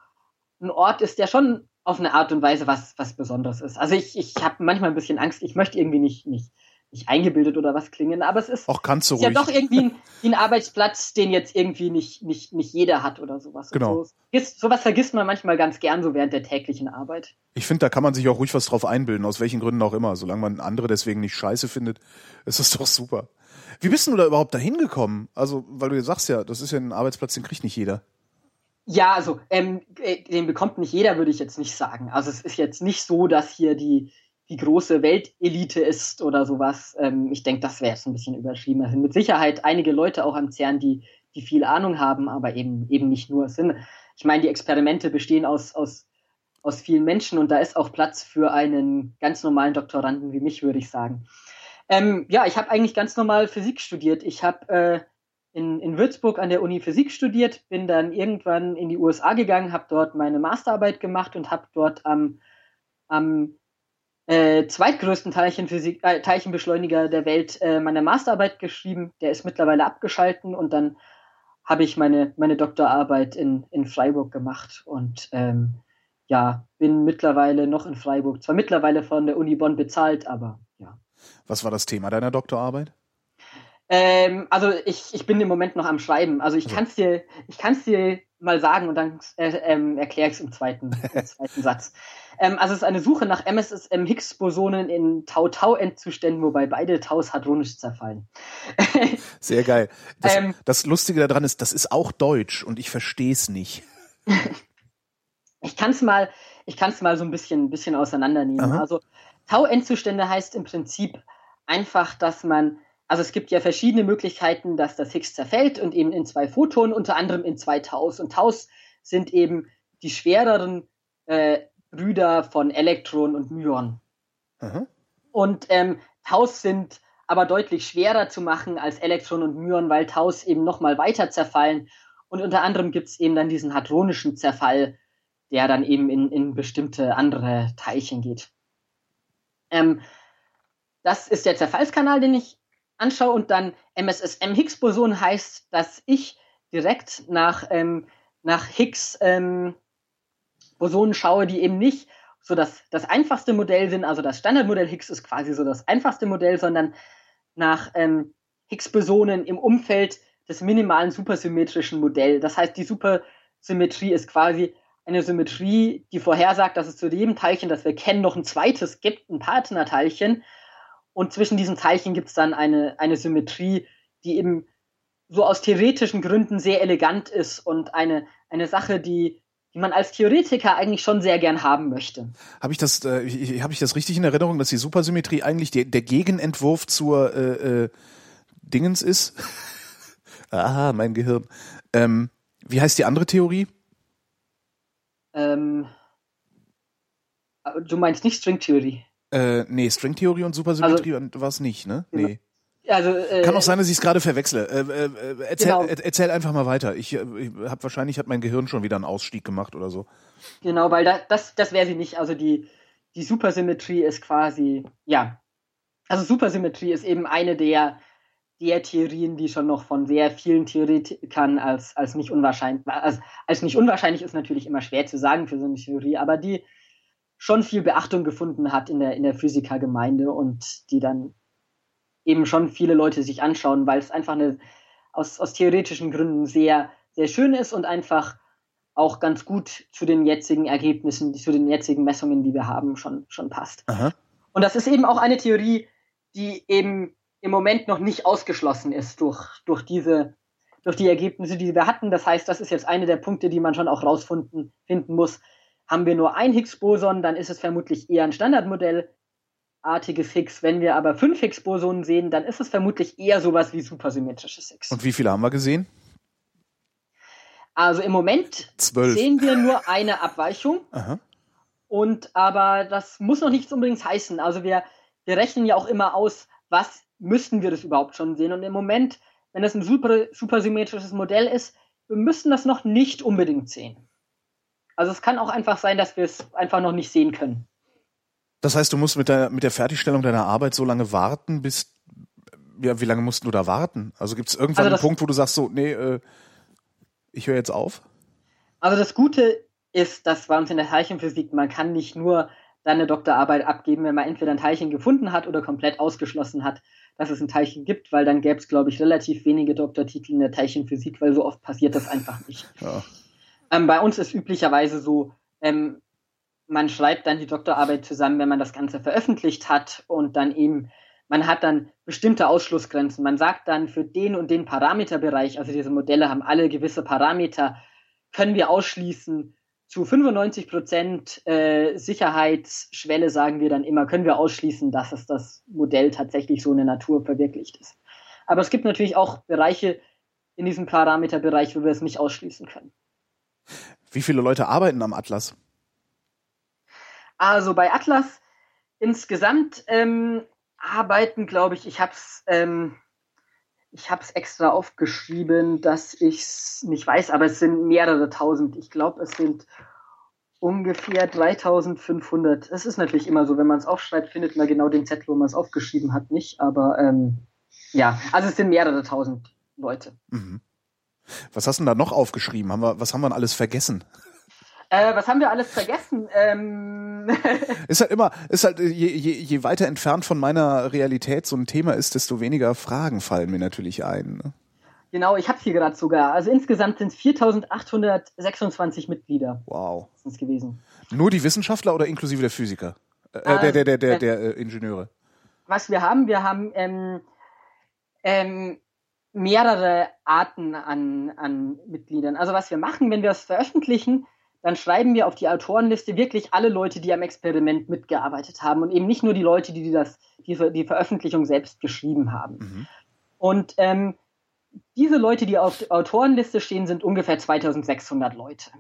ein Ort ist, der schon auf eine Art und Weise was, was Besonderes ist. Also ich, ich habe manchmal ein bisschen Angst, ich möchte irgendwie nicht, nicht nicht eingebildet oder was klingen, aber es ist, Auch kannst du ist ja doch irgendwie ein, ein, Arbeitsplatz, den jetzt irgendwie nicht, nicht, nicht jeder hat oder sowas. Genau. So, sowas vergisst man manchmal ganz gern so während der täglichen Arbeit. Ich finde, da kann man sich auch ruhig was drauf einbilden, aus welchen Gründen auch immer. Solange man andere deswegen nicht scheiße findet, ist das doch super. Wie bist du da überhaupt dahin gekommen? Also, weil du ja sagst ja, das ist ja ein Arbeitsplatz, den kriegt nicht jeder. Ja, also ähm, äh, den bekommt nicht jeder, würde ich jetzt nicht sagen. Also es ist jetzt nicht so, dass hier die die große Weltelite ist oder sowas. Ähm, ich denke, das wäre jetzt ein bisschen überschrieben. Es sind mit Sicherheit einige Leute auch am CERN, die, die viel Ahnung haben, aber eben, eben nicht nur. Sind, ich meine, die Experimente bestehen aus, aus, aus vielen Menschen und da ist auch Platz für einen ganz normalen Doktoranden wie mich, würde ich sagen. Ähm, ja, ich habe eigentlich ganz normal Physik studiert. Ich habe äh, in, in Würzburg an der Uni Physik studiert, bin dann irgendwann in die USA gegangen, habe dort meine Masterarbeit gemacht und habe dort am, am äh, zweitgrößten Teilchenphysik, äh, Teilchenbeschleuniger der Welt äh, meine Masterarbeit geschrieben. Der ist mittlerweile abgeschalten und dann habe ich meine, meine Doktorarbeit in, in Freiburg gemacht und ähm, ja, bin mittlerweile noch in Freiburg. Zwar mittlerweile von der Uni Bonn bezahlt, aber ja. Was war das Thema deiner Doktorarbeit? Ähm, also ich, ich bin im Moment noch am Schreiben. Also ich Also. kann es dir, ich kann's dir mal sagen und dann äh, ähm, erkläre ich es im zweiten, im zweiten Satz. Ähm, also es ist eine Suche nach MSSM Higgs-Bosonen in Tau-Tau-Endzuständen, wobei beide Taus hadronisch zerfallen. Sehr geil. Das, Ähm. das Lustige daran ist, das ist auch Deutsch und ich verstehe es nicht. Ich kann es mal, ich kann es mal so ein bisschen, ein bisschen auseinandernehmen. Aha. Also Tau-Endzustände heißt im Prinzip einfach, dass man, also es gibt ja verschiedene Möglichkeiten, dass das Higgs zerfällt und eben in zwei Photonen, unter anderem in zwei Taus. Und Taus sind eben die schwereren äh, Brüder von Elektron und Myon. Aha. Und ähm, Taus sind aber deutlich schwerer zu machen als Elektron und Myon, weil Taus eben nochmal weiter zerfallen. Und unter anderem gibt es eben dann diesen hadronischen Zerfall, der dann eben in, in bestimmte andere Teilchen geht. Ähm, das ist der Zerfallskanal, den ich anschaue. Und dann MSSM Higgs-Boson heißt, dass ich direkt nach, ähm, nach Higgs ähm, schaue, die eben nicht so das, das einfachste Modell sind, also das Standardmodell Higgs ist quasi so das einfachste Modell, sondern nach ähm, Higgs-Bosonen im Umfeld des minimalen supersymmetrischen Modells. Das heißt, die Supersymmetrie ist quasi eine Symmetrie, die vorhersagt, dass es zu jedem Teilchen, das wir kennen, noch ein zweites gibt, ein Partnerteilchen. Und zwischen diesen Teilchen gibt es dann eine, eine Symmetrie, die eben so aus theoretischen Gründen sehr elegant ist und eine, eine Sache, die, die man als Theoretiker eigentlich schon sehr gern haben möchte. Habe ich das, äh, ich- habe ich das richtig in Erinnerung, dass die Supersymmetrie eigentlich der, der Gegenentwurf zur äh, äh, Dingens ist? Aha, mein Gehirn. Ähm, wie heißt die andere Theorie? Ähm, du meinst nicht Stringtheorie. Äh, nee, Stringtheorie und Supersymmetrie war es nicht, ne? Genau. Nee. Also, äh, Kann auch sein, dass ich es gerade verwechsle. Äh, äh, äh, erzähl, Genau. er, erzähl einfach mal weiter. Ich, äh, ich habe wahrscheinlich hat mein Gehirn schon wieder einen Ausstieg gemacht oder so. Genau, weil da, das, das wäre sie nicht. Also die, die Supersymmetrie ist quasi, ja. Also Supersymmetrie ist eben eine der, der Theorien, die schon noch von sehr vielen Theoretikern als, als nicht unwahrscheinlich, als, als nicht unwahrscheinlich ist natürlich immer schwer zu sagen für so eine Theorie, aber die schon viel Beachtung gefunden hat in der, in der Physikergemeinde und die dann eben schon viele Leute sich anschauen, weil es einfach eine, aus, aus theoretischen Gründen sehr, sehr schön ist und einfach auch ganz gut zu den jetzigen Ergebnissen, zu den jetzigen Messungen, die wir haben, schon, schon passt. Aha. Und das ist eben auch eine Theorie, die eben im Moment noch nicht ausgeschlossen ist durch, durch diese, durch die Ergebnisse, die wir hatten. Das heißt, das ist jetzt eine der Punkte, die man schon auch rausfinden finden muss. Haben wir nur ein Higgs-Boson, dann ist es vermutlich eher ein Standardmodellartiges Higgs. Wenn wir aber fünf Higgs-Bosonen sehen, dann ist es vermutlich eher sowas wie supersymmetrisches Higgs. Und wie viele haben wir gesehen? Also im Moment Zwölf. sehen wir nur eine Abweichung. Aha. Und aber das muss noch nichts unbedingt heißen. Also wir, wir rechnen ja auch immer aus, was müssten wir das überhaupt schon sehen. Und im Moment, wenn das ein super, supersymmetrisches Modell ist, wir müssen das noch nicht unbedingt sehen. Also es kann auch einfach sein, dass wir es einfach noch nicht sehen können. Das heißt, du musst mit der, mit der Fertigstellung deiner Arbeit so lange warten, bis, ja, wie lange musst du da warten? Also gibt es irgendwann Also einen das- Punkt, wo du sagst so, nee, äh, ich höre jetzt auf? Also das Gute ist, dass bei uns in der Teilchenphysik, man kann nicht nur dann eine Doktorarbeit abgeben, wenn man entweder ein Teilchen gefunden hat oder komplett ausgeschlossen hat, dass es ein Teilchen gibt, weil dann gäbe es, glaube ich, relativ wenige Doktortitel in der Teilchenphysik, weil so oft passiert das einfach nicht. Ja. Ähm, bei uns ist üblicherweise so, ähm, man schreibt dann die Doktorarbeit zusammen, wenn man das Ganze veröffentlicht hat und dann eben, man hat dann bestimmte Ausschlussgrenzen. Man sagt dann für den und den Parameterbereich, also diese Modelle haben alle gewisse Parameter, können wir ausschließen, zu 95 Prozent äh, Sicherheitsschwelle sagen wir dann immer, können wir ausschließen, dass es das Modell tatsächlich so in der Natur verwirklicht ist. Aber es gibt natürlich auch Bereiche in diesem Parameterbereich, wo wir es nicht ausschließen können. Wie viele Leute arbeiten am Atlas? Also bei Atlas insgesamt ähm, arbeiten, glaube ich, ich habe es ähm, ich habe es extra aufgeschrieben, dass ich es nicht weiß, aber es sind mehrere tausend. Ich glaube, es sind ungefähr 3500. Es ist natürlich immer so, wenn man es aufschreibt, findet man genau den Zettel, wo man es aufgeschrieben hat, nicht. Aber ähm, ja, also es sind mehrere tausend Leute. Mhm. Was hast du denn da noch aufgeschrieben? Haben wir, was haben wir denn alles vergessen? Äh, was haben wir alles vergessen? Ähm ist halt immer, ist halt, je, je, je weiter entfernt von meiner Realität so ein Thema ist, desto weniger Fragen fallen mir natürlich ein. Ne? Genau, ich habe hier gerade sogar. Also insgesamt sind es 4.826 Mitglieder. Wow. Sind es gewesen. Nur die Wissenschaftler oder inklusive der Physiker? Äh, äh, der, der, der, der, der äh, Ingenieure. Was wir haben, wir haben ähm, ähm, mehrere Arten an, an Mitgliedern. Also was wir machen, wenn wir es veröffentlichen, dann schreiben wir auf die Autorenliste wirklich alle Leute, die am Experiment mitgearbeitet haben und eben nicht nur die Leute, die das, die, die Veröffentlichung selbst geschrieben haben. Mhm. Und ähm, diese Leute, die auf der Autorenliste stehen, sind ungefähr 2600 Leute.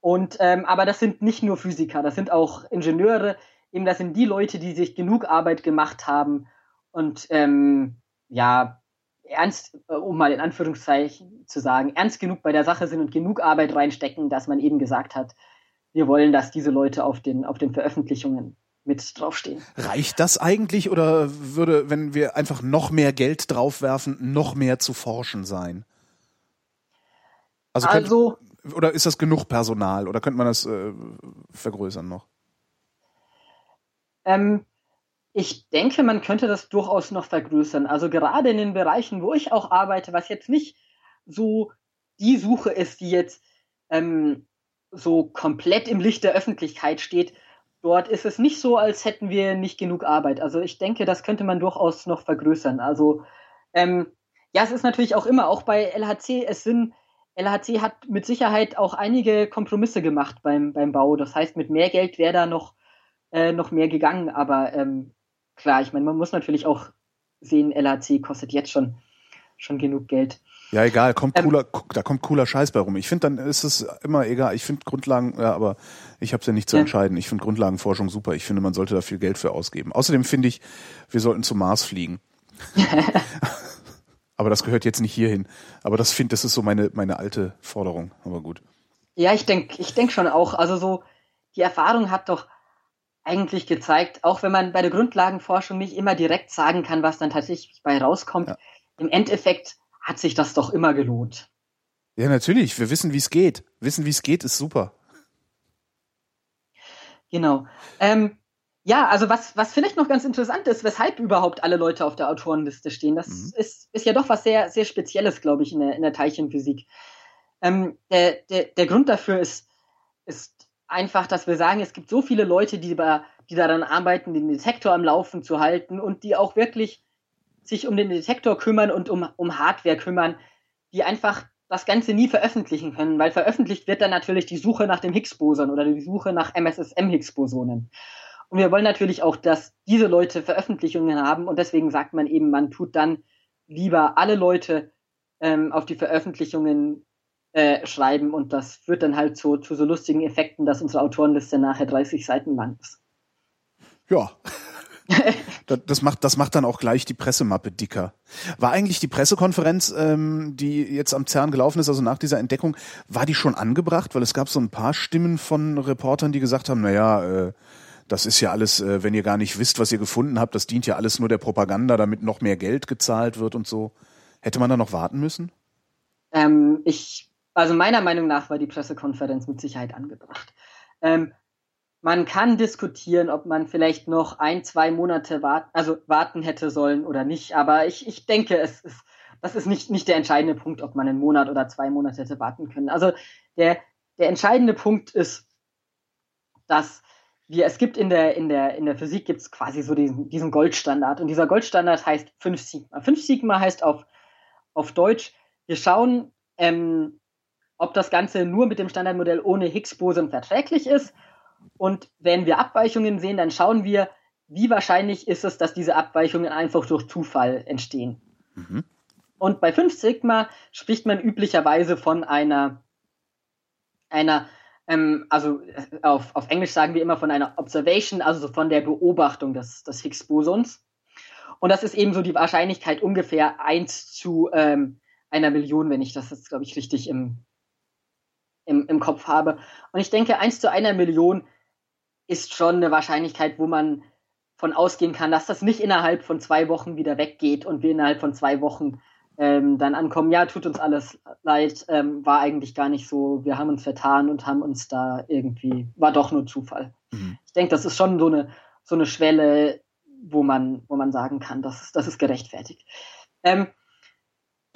Und ähm, aber das sind nicht nur Physiker, das sind auch Ingenieure, eben das sind die Leute, die sich genug Arbeit gemacht haben und ähm, ja ernst, äh, um mal in Anführungszeichen zu sagen, ernst genug bei der Sache sind und genug Arbeit reinstecken, dass man eben gesagt hat, wir wollen, dass diese Leute auf den, auf den Veröffentlichungen mit draufstehen. Reicht das eigentlich oder würde, wenn wir einfach noch mehr Geld draufwerfen, noch mehr zu forschen sein? Also, könnte, also oder ist das genug Personal oder könnte man das äh, vergrößern noch? Ähm, ich denke, man könnte das durchaus noch vergrößern. Also gerade in den Bereichen, wo ich auch arbeite, was jetzt nicht so die Suche ist, die jetzt ähm, so komplett im Licht der Öffentlichkeit steht, dort ist es nicht so, als hätten wir nicht genug Arbeit. Also ich denke, das könnte man durchaus noch vergrößern. Also ähm, ja, es ist natürlich auch immer, auch bei LHC, es sind, LHC hat mit Sicherheit auch einige Kompromisse gemacht beim, beim Bau. Das heißt, mit mehr Geld wäre da noch, äh, noch mehr gegangen. Aber ähm, klar, ich meine, man muss natürlich auch sehen, LHC kostet jetzt schon, schon genug Geld. Ja, egal, kommt ähm, cooler, da kommt cooler Scheiß bei rum. Ich finde, dann ist es immer egal. Ich finde Grundlagen, ja, aber ich habe es ja nicht zu ja. entscheiden. Ich finde Grundlagenforschung super. Ich finde, man sollte da viel Geld für ausgeben. Außerdem finde ich, wir sollten zum Mars fliegen. aber das gehört jetzt nicht hierhin. Aber das finde, das ist so meine meine alte Forderung. Aber gut. Ja, ich denke, ich denke schon auch. Also so die Erfahrung hat doch eigentlich gezeigt, auch wenn man bei der Grundlagenforschung nicht immer direkt sagen kann, was dann tatsächlich bei rauskommt, ja. im Endeffekt hat sich das doch immer gelohnt. Ja, natürlich. Wir wissen, wie es geht. Wissen, wie es geht, ist super. Genau. Ähm, ja, also was, was vielleicht noch ganz interessant ist, weshalb überhaupt alle Leute auf der Autorenliste stehen, das mhm. ist, ist ja doch was sehr, sehr Spezielles, glaube ich, in der, in der Teilchenphysik. Ähm, der, der, der Grund dafür ist, ist einfach, dass wir sagen, es gibt so viele Leute, die, die daran arbeiten, den Detektor am Laufen zu halten und die auch wirklich sich um den Detektor kümmern und um, um Hardware kümmern, die einfach das Ganze nie veröffentlichen können, weil veröffentlicht wird dann natürlich die Suche nach dem Higgs-Boson oder die Suche nach MSSM-Higgs-Bosonen. Und wir wollen natürlich auch, dass diese Leute Veröffentlichungen haben und deswegen sagt man eben, man tut dann lieber alle Leute ähm, auf die Veröffentlichungen äh, schreiben und das führt dann halt zu, zu so lustigen Effekten, dass unsere Autorenliste nachher 30 Seiten lang ist. Ja. das macht, das macht dann auch gleich die Pressemappe dicker. War eigentlich die Pressekonferenz, ähm, die jetzt am CERN gelaufen ist, also nach dieser Entdeckung, war die schon angebracht? Weil es gab so ein paar Stimmen von Reportern, die gesagt haben, naja, äh, das ist ja alles, äh, wenn ihr gar nicht wisst, was ihr gefunden habt, das dient ja alles nur der Propaganda, damit noch mehr Geld gezahlt wird und so. Hätte man da noch warten müssen? Ähm, ich also meiner Meinung nach war die Pressekonferenz mit Sicherheit angebracht. Ähm, man kann diskutieren, ob man vielleicht noch ein, zwei Monate warten, also warten hätte sollen oder nicht. Aber ich, ich denke, es ist, das ist nicht, nicht der entscheidende Punkt, ob man einen Monat oder zwei Monate hätte warten können. Also der, der entscheidende Punkt ist, dass wir, es gibt in der, in der, in der Physik gibt es quasi so diesen, diesen Goldstandard. Und dieser Goldstandard heißt 5 Sigma. 5 Sigma heißt auf, auf Deutsch, wir schauen, ähm, ob das Ganze nur mit dem Standardmodell ohne Higgs-Boson verträglich ist. Und wenn wir Abweichungen sehen, dann schauen wir, wie wahrscheinlich ist es, dass diese Abweichungen einfach durch Zufall entstehen. Mhm. Und bei 5 Sigma spricht man üblicherweise von einer, einer ähm, also auf, auf Englisch sagen wir immer von einer Observation, also von der Beobachtung des, des Higgs-Bosons. Und das ist eben so die Wahrscheinlichkeit ungefähr 1 zu ähm, einer Million, wenn ich das jetzt, glaube ich, richtig im, im, im Kopf habe. Und ich denke, eins zu einer Million ist schon eine Wahrscheinlichkeit, wo man von ausgehen kann, dass das nicht innerhalb von zwei Wochen wieder weggeht und wir innerhalb von zwei Wochen ähm, dann ankommen, ja, tut uns alles leid, ähm, war eigentlich gar nicht so, wir haben uns vertan und haben uns da irgendwie, war doch nur Zufall. Mhm. Ich denke, das ist schon so eine, so eine Schwelle, wo man, wo man sagen kann, das ist, das ist gerechtfertigt. Ähm,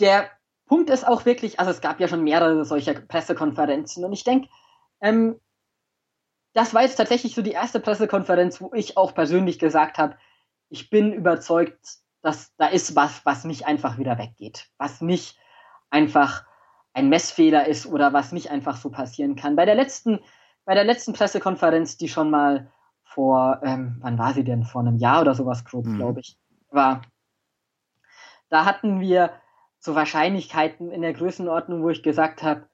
der Punkt ist auch wirklich, also es gab ja schon mehrere solcher Pressekonferenzen und ich denke, ähm, das war jetzt tatsächlich so die erste Pressekonferenz, wo ich auch persönlich gesagt habe, ich bin überzeugt, dass da ist was, was nicht einfach wieder weggeht, was nicht einfach ein Messfehler ist oder was nicht einfach so passieren kann. Bei der letzten, bei der letzten Pressekonferenz, die schon mal vor, ähm, wann war sie denn? Vor einem Jahr oder sowas grob, mhm. glaube ich, war. Da hatten wir so Wahrscheinlichkeiten in der Größenordnung, wo ich gesagt habe,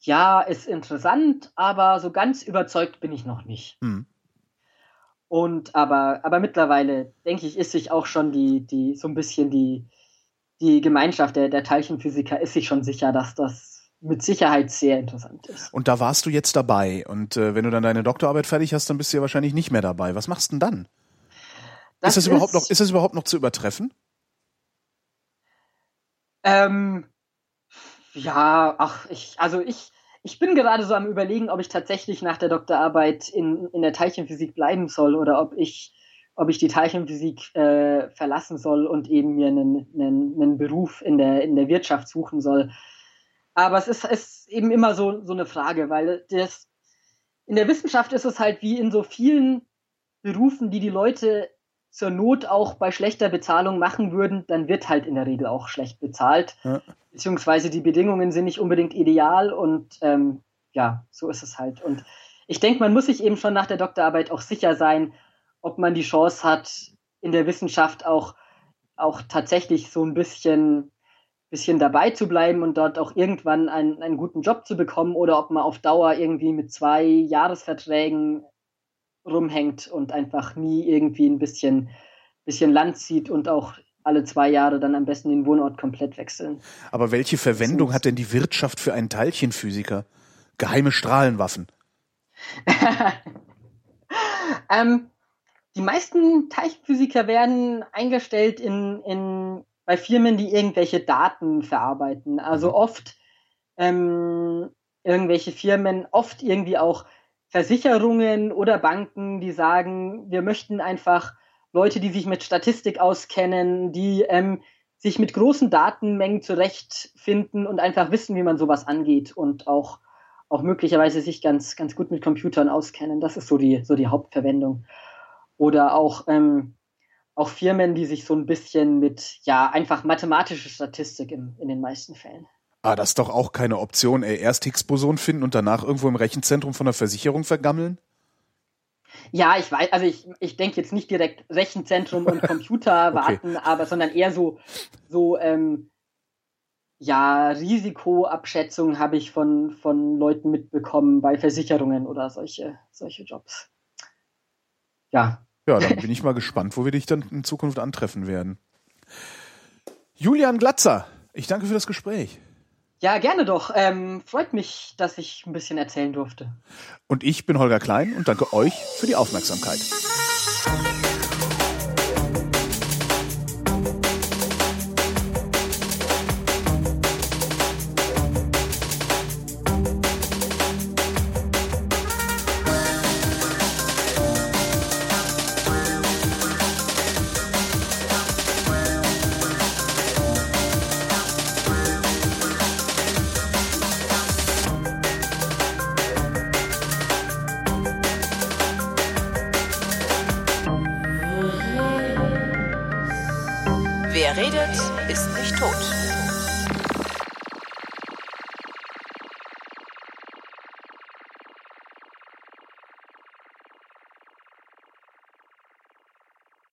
ja, ist interessant, aber so ganz überzeugt bin ich noch nicht. Mhm. Und aber, aber mittlerweile, denke ich, ist sich auch schon die, die, so ein bisschen die, die Gemeinschaft der, der Teilchenphysiker ist sich schon sicher, dass das mit Sicherheit sehr interessant ist. Und da warst du jetzt dabei. Und äh, wenn du dann deine Doktorarbeit fertig hast, dann bist du ja wahrscheinlich nicht mehr dabei. Was machst du denn dann? Das ist das ist, überhaupt noch, ist das überhaupt noch zu übertreffen? Ähm, ja, ach, ich, also ich, ich bin gerade so am überlegen, ob ich tatsächlich nach der Doktorarbeit in, in der Teilchenphysik bleiben soll oder ob ich, ob ich die Teilchenphysik äh, verlassen soll und eben mir einen, einen, einen Beruf in der, in der Wirtschaft suchen soll. Aber es ist, ist eben immer so, so eine Frage, weil das, in der Wissenschaft ist es halt wie in so vielen Berufen, die die Leute zur Not auch bei schlechter Bezahlung machen würden, dann wird halt in der Regel auch schlecht bezahlt. Ja. Beziehungsweise die Bedingungen sind nicht unbedingt ideal und ähm, ja, so ist es halt. Und ich denke, man muss sich eben schon nach der Doktorarbeit auch sicher sein, ob man die Chance hat, in der Wissenschaft auch, auch tatsächlich so ein bisschen, bisschen dabei zu bleiben und dort auch irgendwann einen, einen guten Job zu bekommen oder ob man auf Dauer irgendwie mit zwei Jahresverträgen rumhängt und einfach nie irgendwie ein bisschen, bisschen Land zieht und auch alle zwei Jahre dann am besten den Wohnort komplett wechseln. Aber welche Verwendung hat denn die Wirtschaft für einen Teilchenphysiker? Geheime Strahlenwaffen. ähm, die meisten Teilchenphysiker werden eingestellt in, in, bei Firmen, die irgendwelche Daten verarbeiten. Also mhm. oft ähm, irgendwelche Firmen, oft irgendwie auch Versicherungen oder Banken, die sagen, wir möchten einfach Leute, die sich mit Statistik auskennen, die ähm, sich mit großen Datenmengen zurechtfinden und einfach wissen, wie man sowas angeht und auch, auch möglicherweise sich ganz, ganz gut mit Computern auskennen. Das ist so die, so die Hauptverwendung. Oder auch, ähm, auch Firmen, die sich so ein bisschen mit, ja, einfach mathematische Statistik in, in den meisten Fällen. Ah, das ist doch auch keine Option, ey. Erst Higgs-Boson finden und danach irgendwo im Rechenzentrum von der Versicherung vergammeln? Ja, ich weiß, also ich, ich denke jetzt nicht direkt Rechenzentrum und Computer warten, okay. aber sondern eher so, so ähm, ja, Risikoabschätzung habe ich von, von Leuten mitbekommen bei Versicherungen oder solche, solche Jobs. Ja. Ja, dann bin ich mal gespannt, wo wir dich dann in Zukunft antreffen werden. Julian Glatzer, ich danke für das Gespräch. Ja, gerne doch. Ähm, freut mich, dass ich ein bisschen erzählen durfte. Und ich bin Holger Klein und danke euch für die Aufmerksamkeit.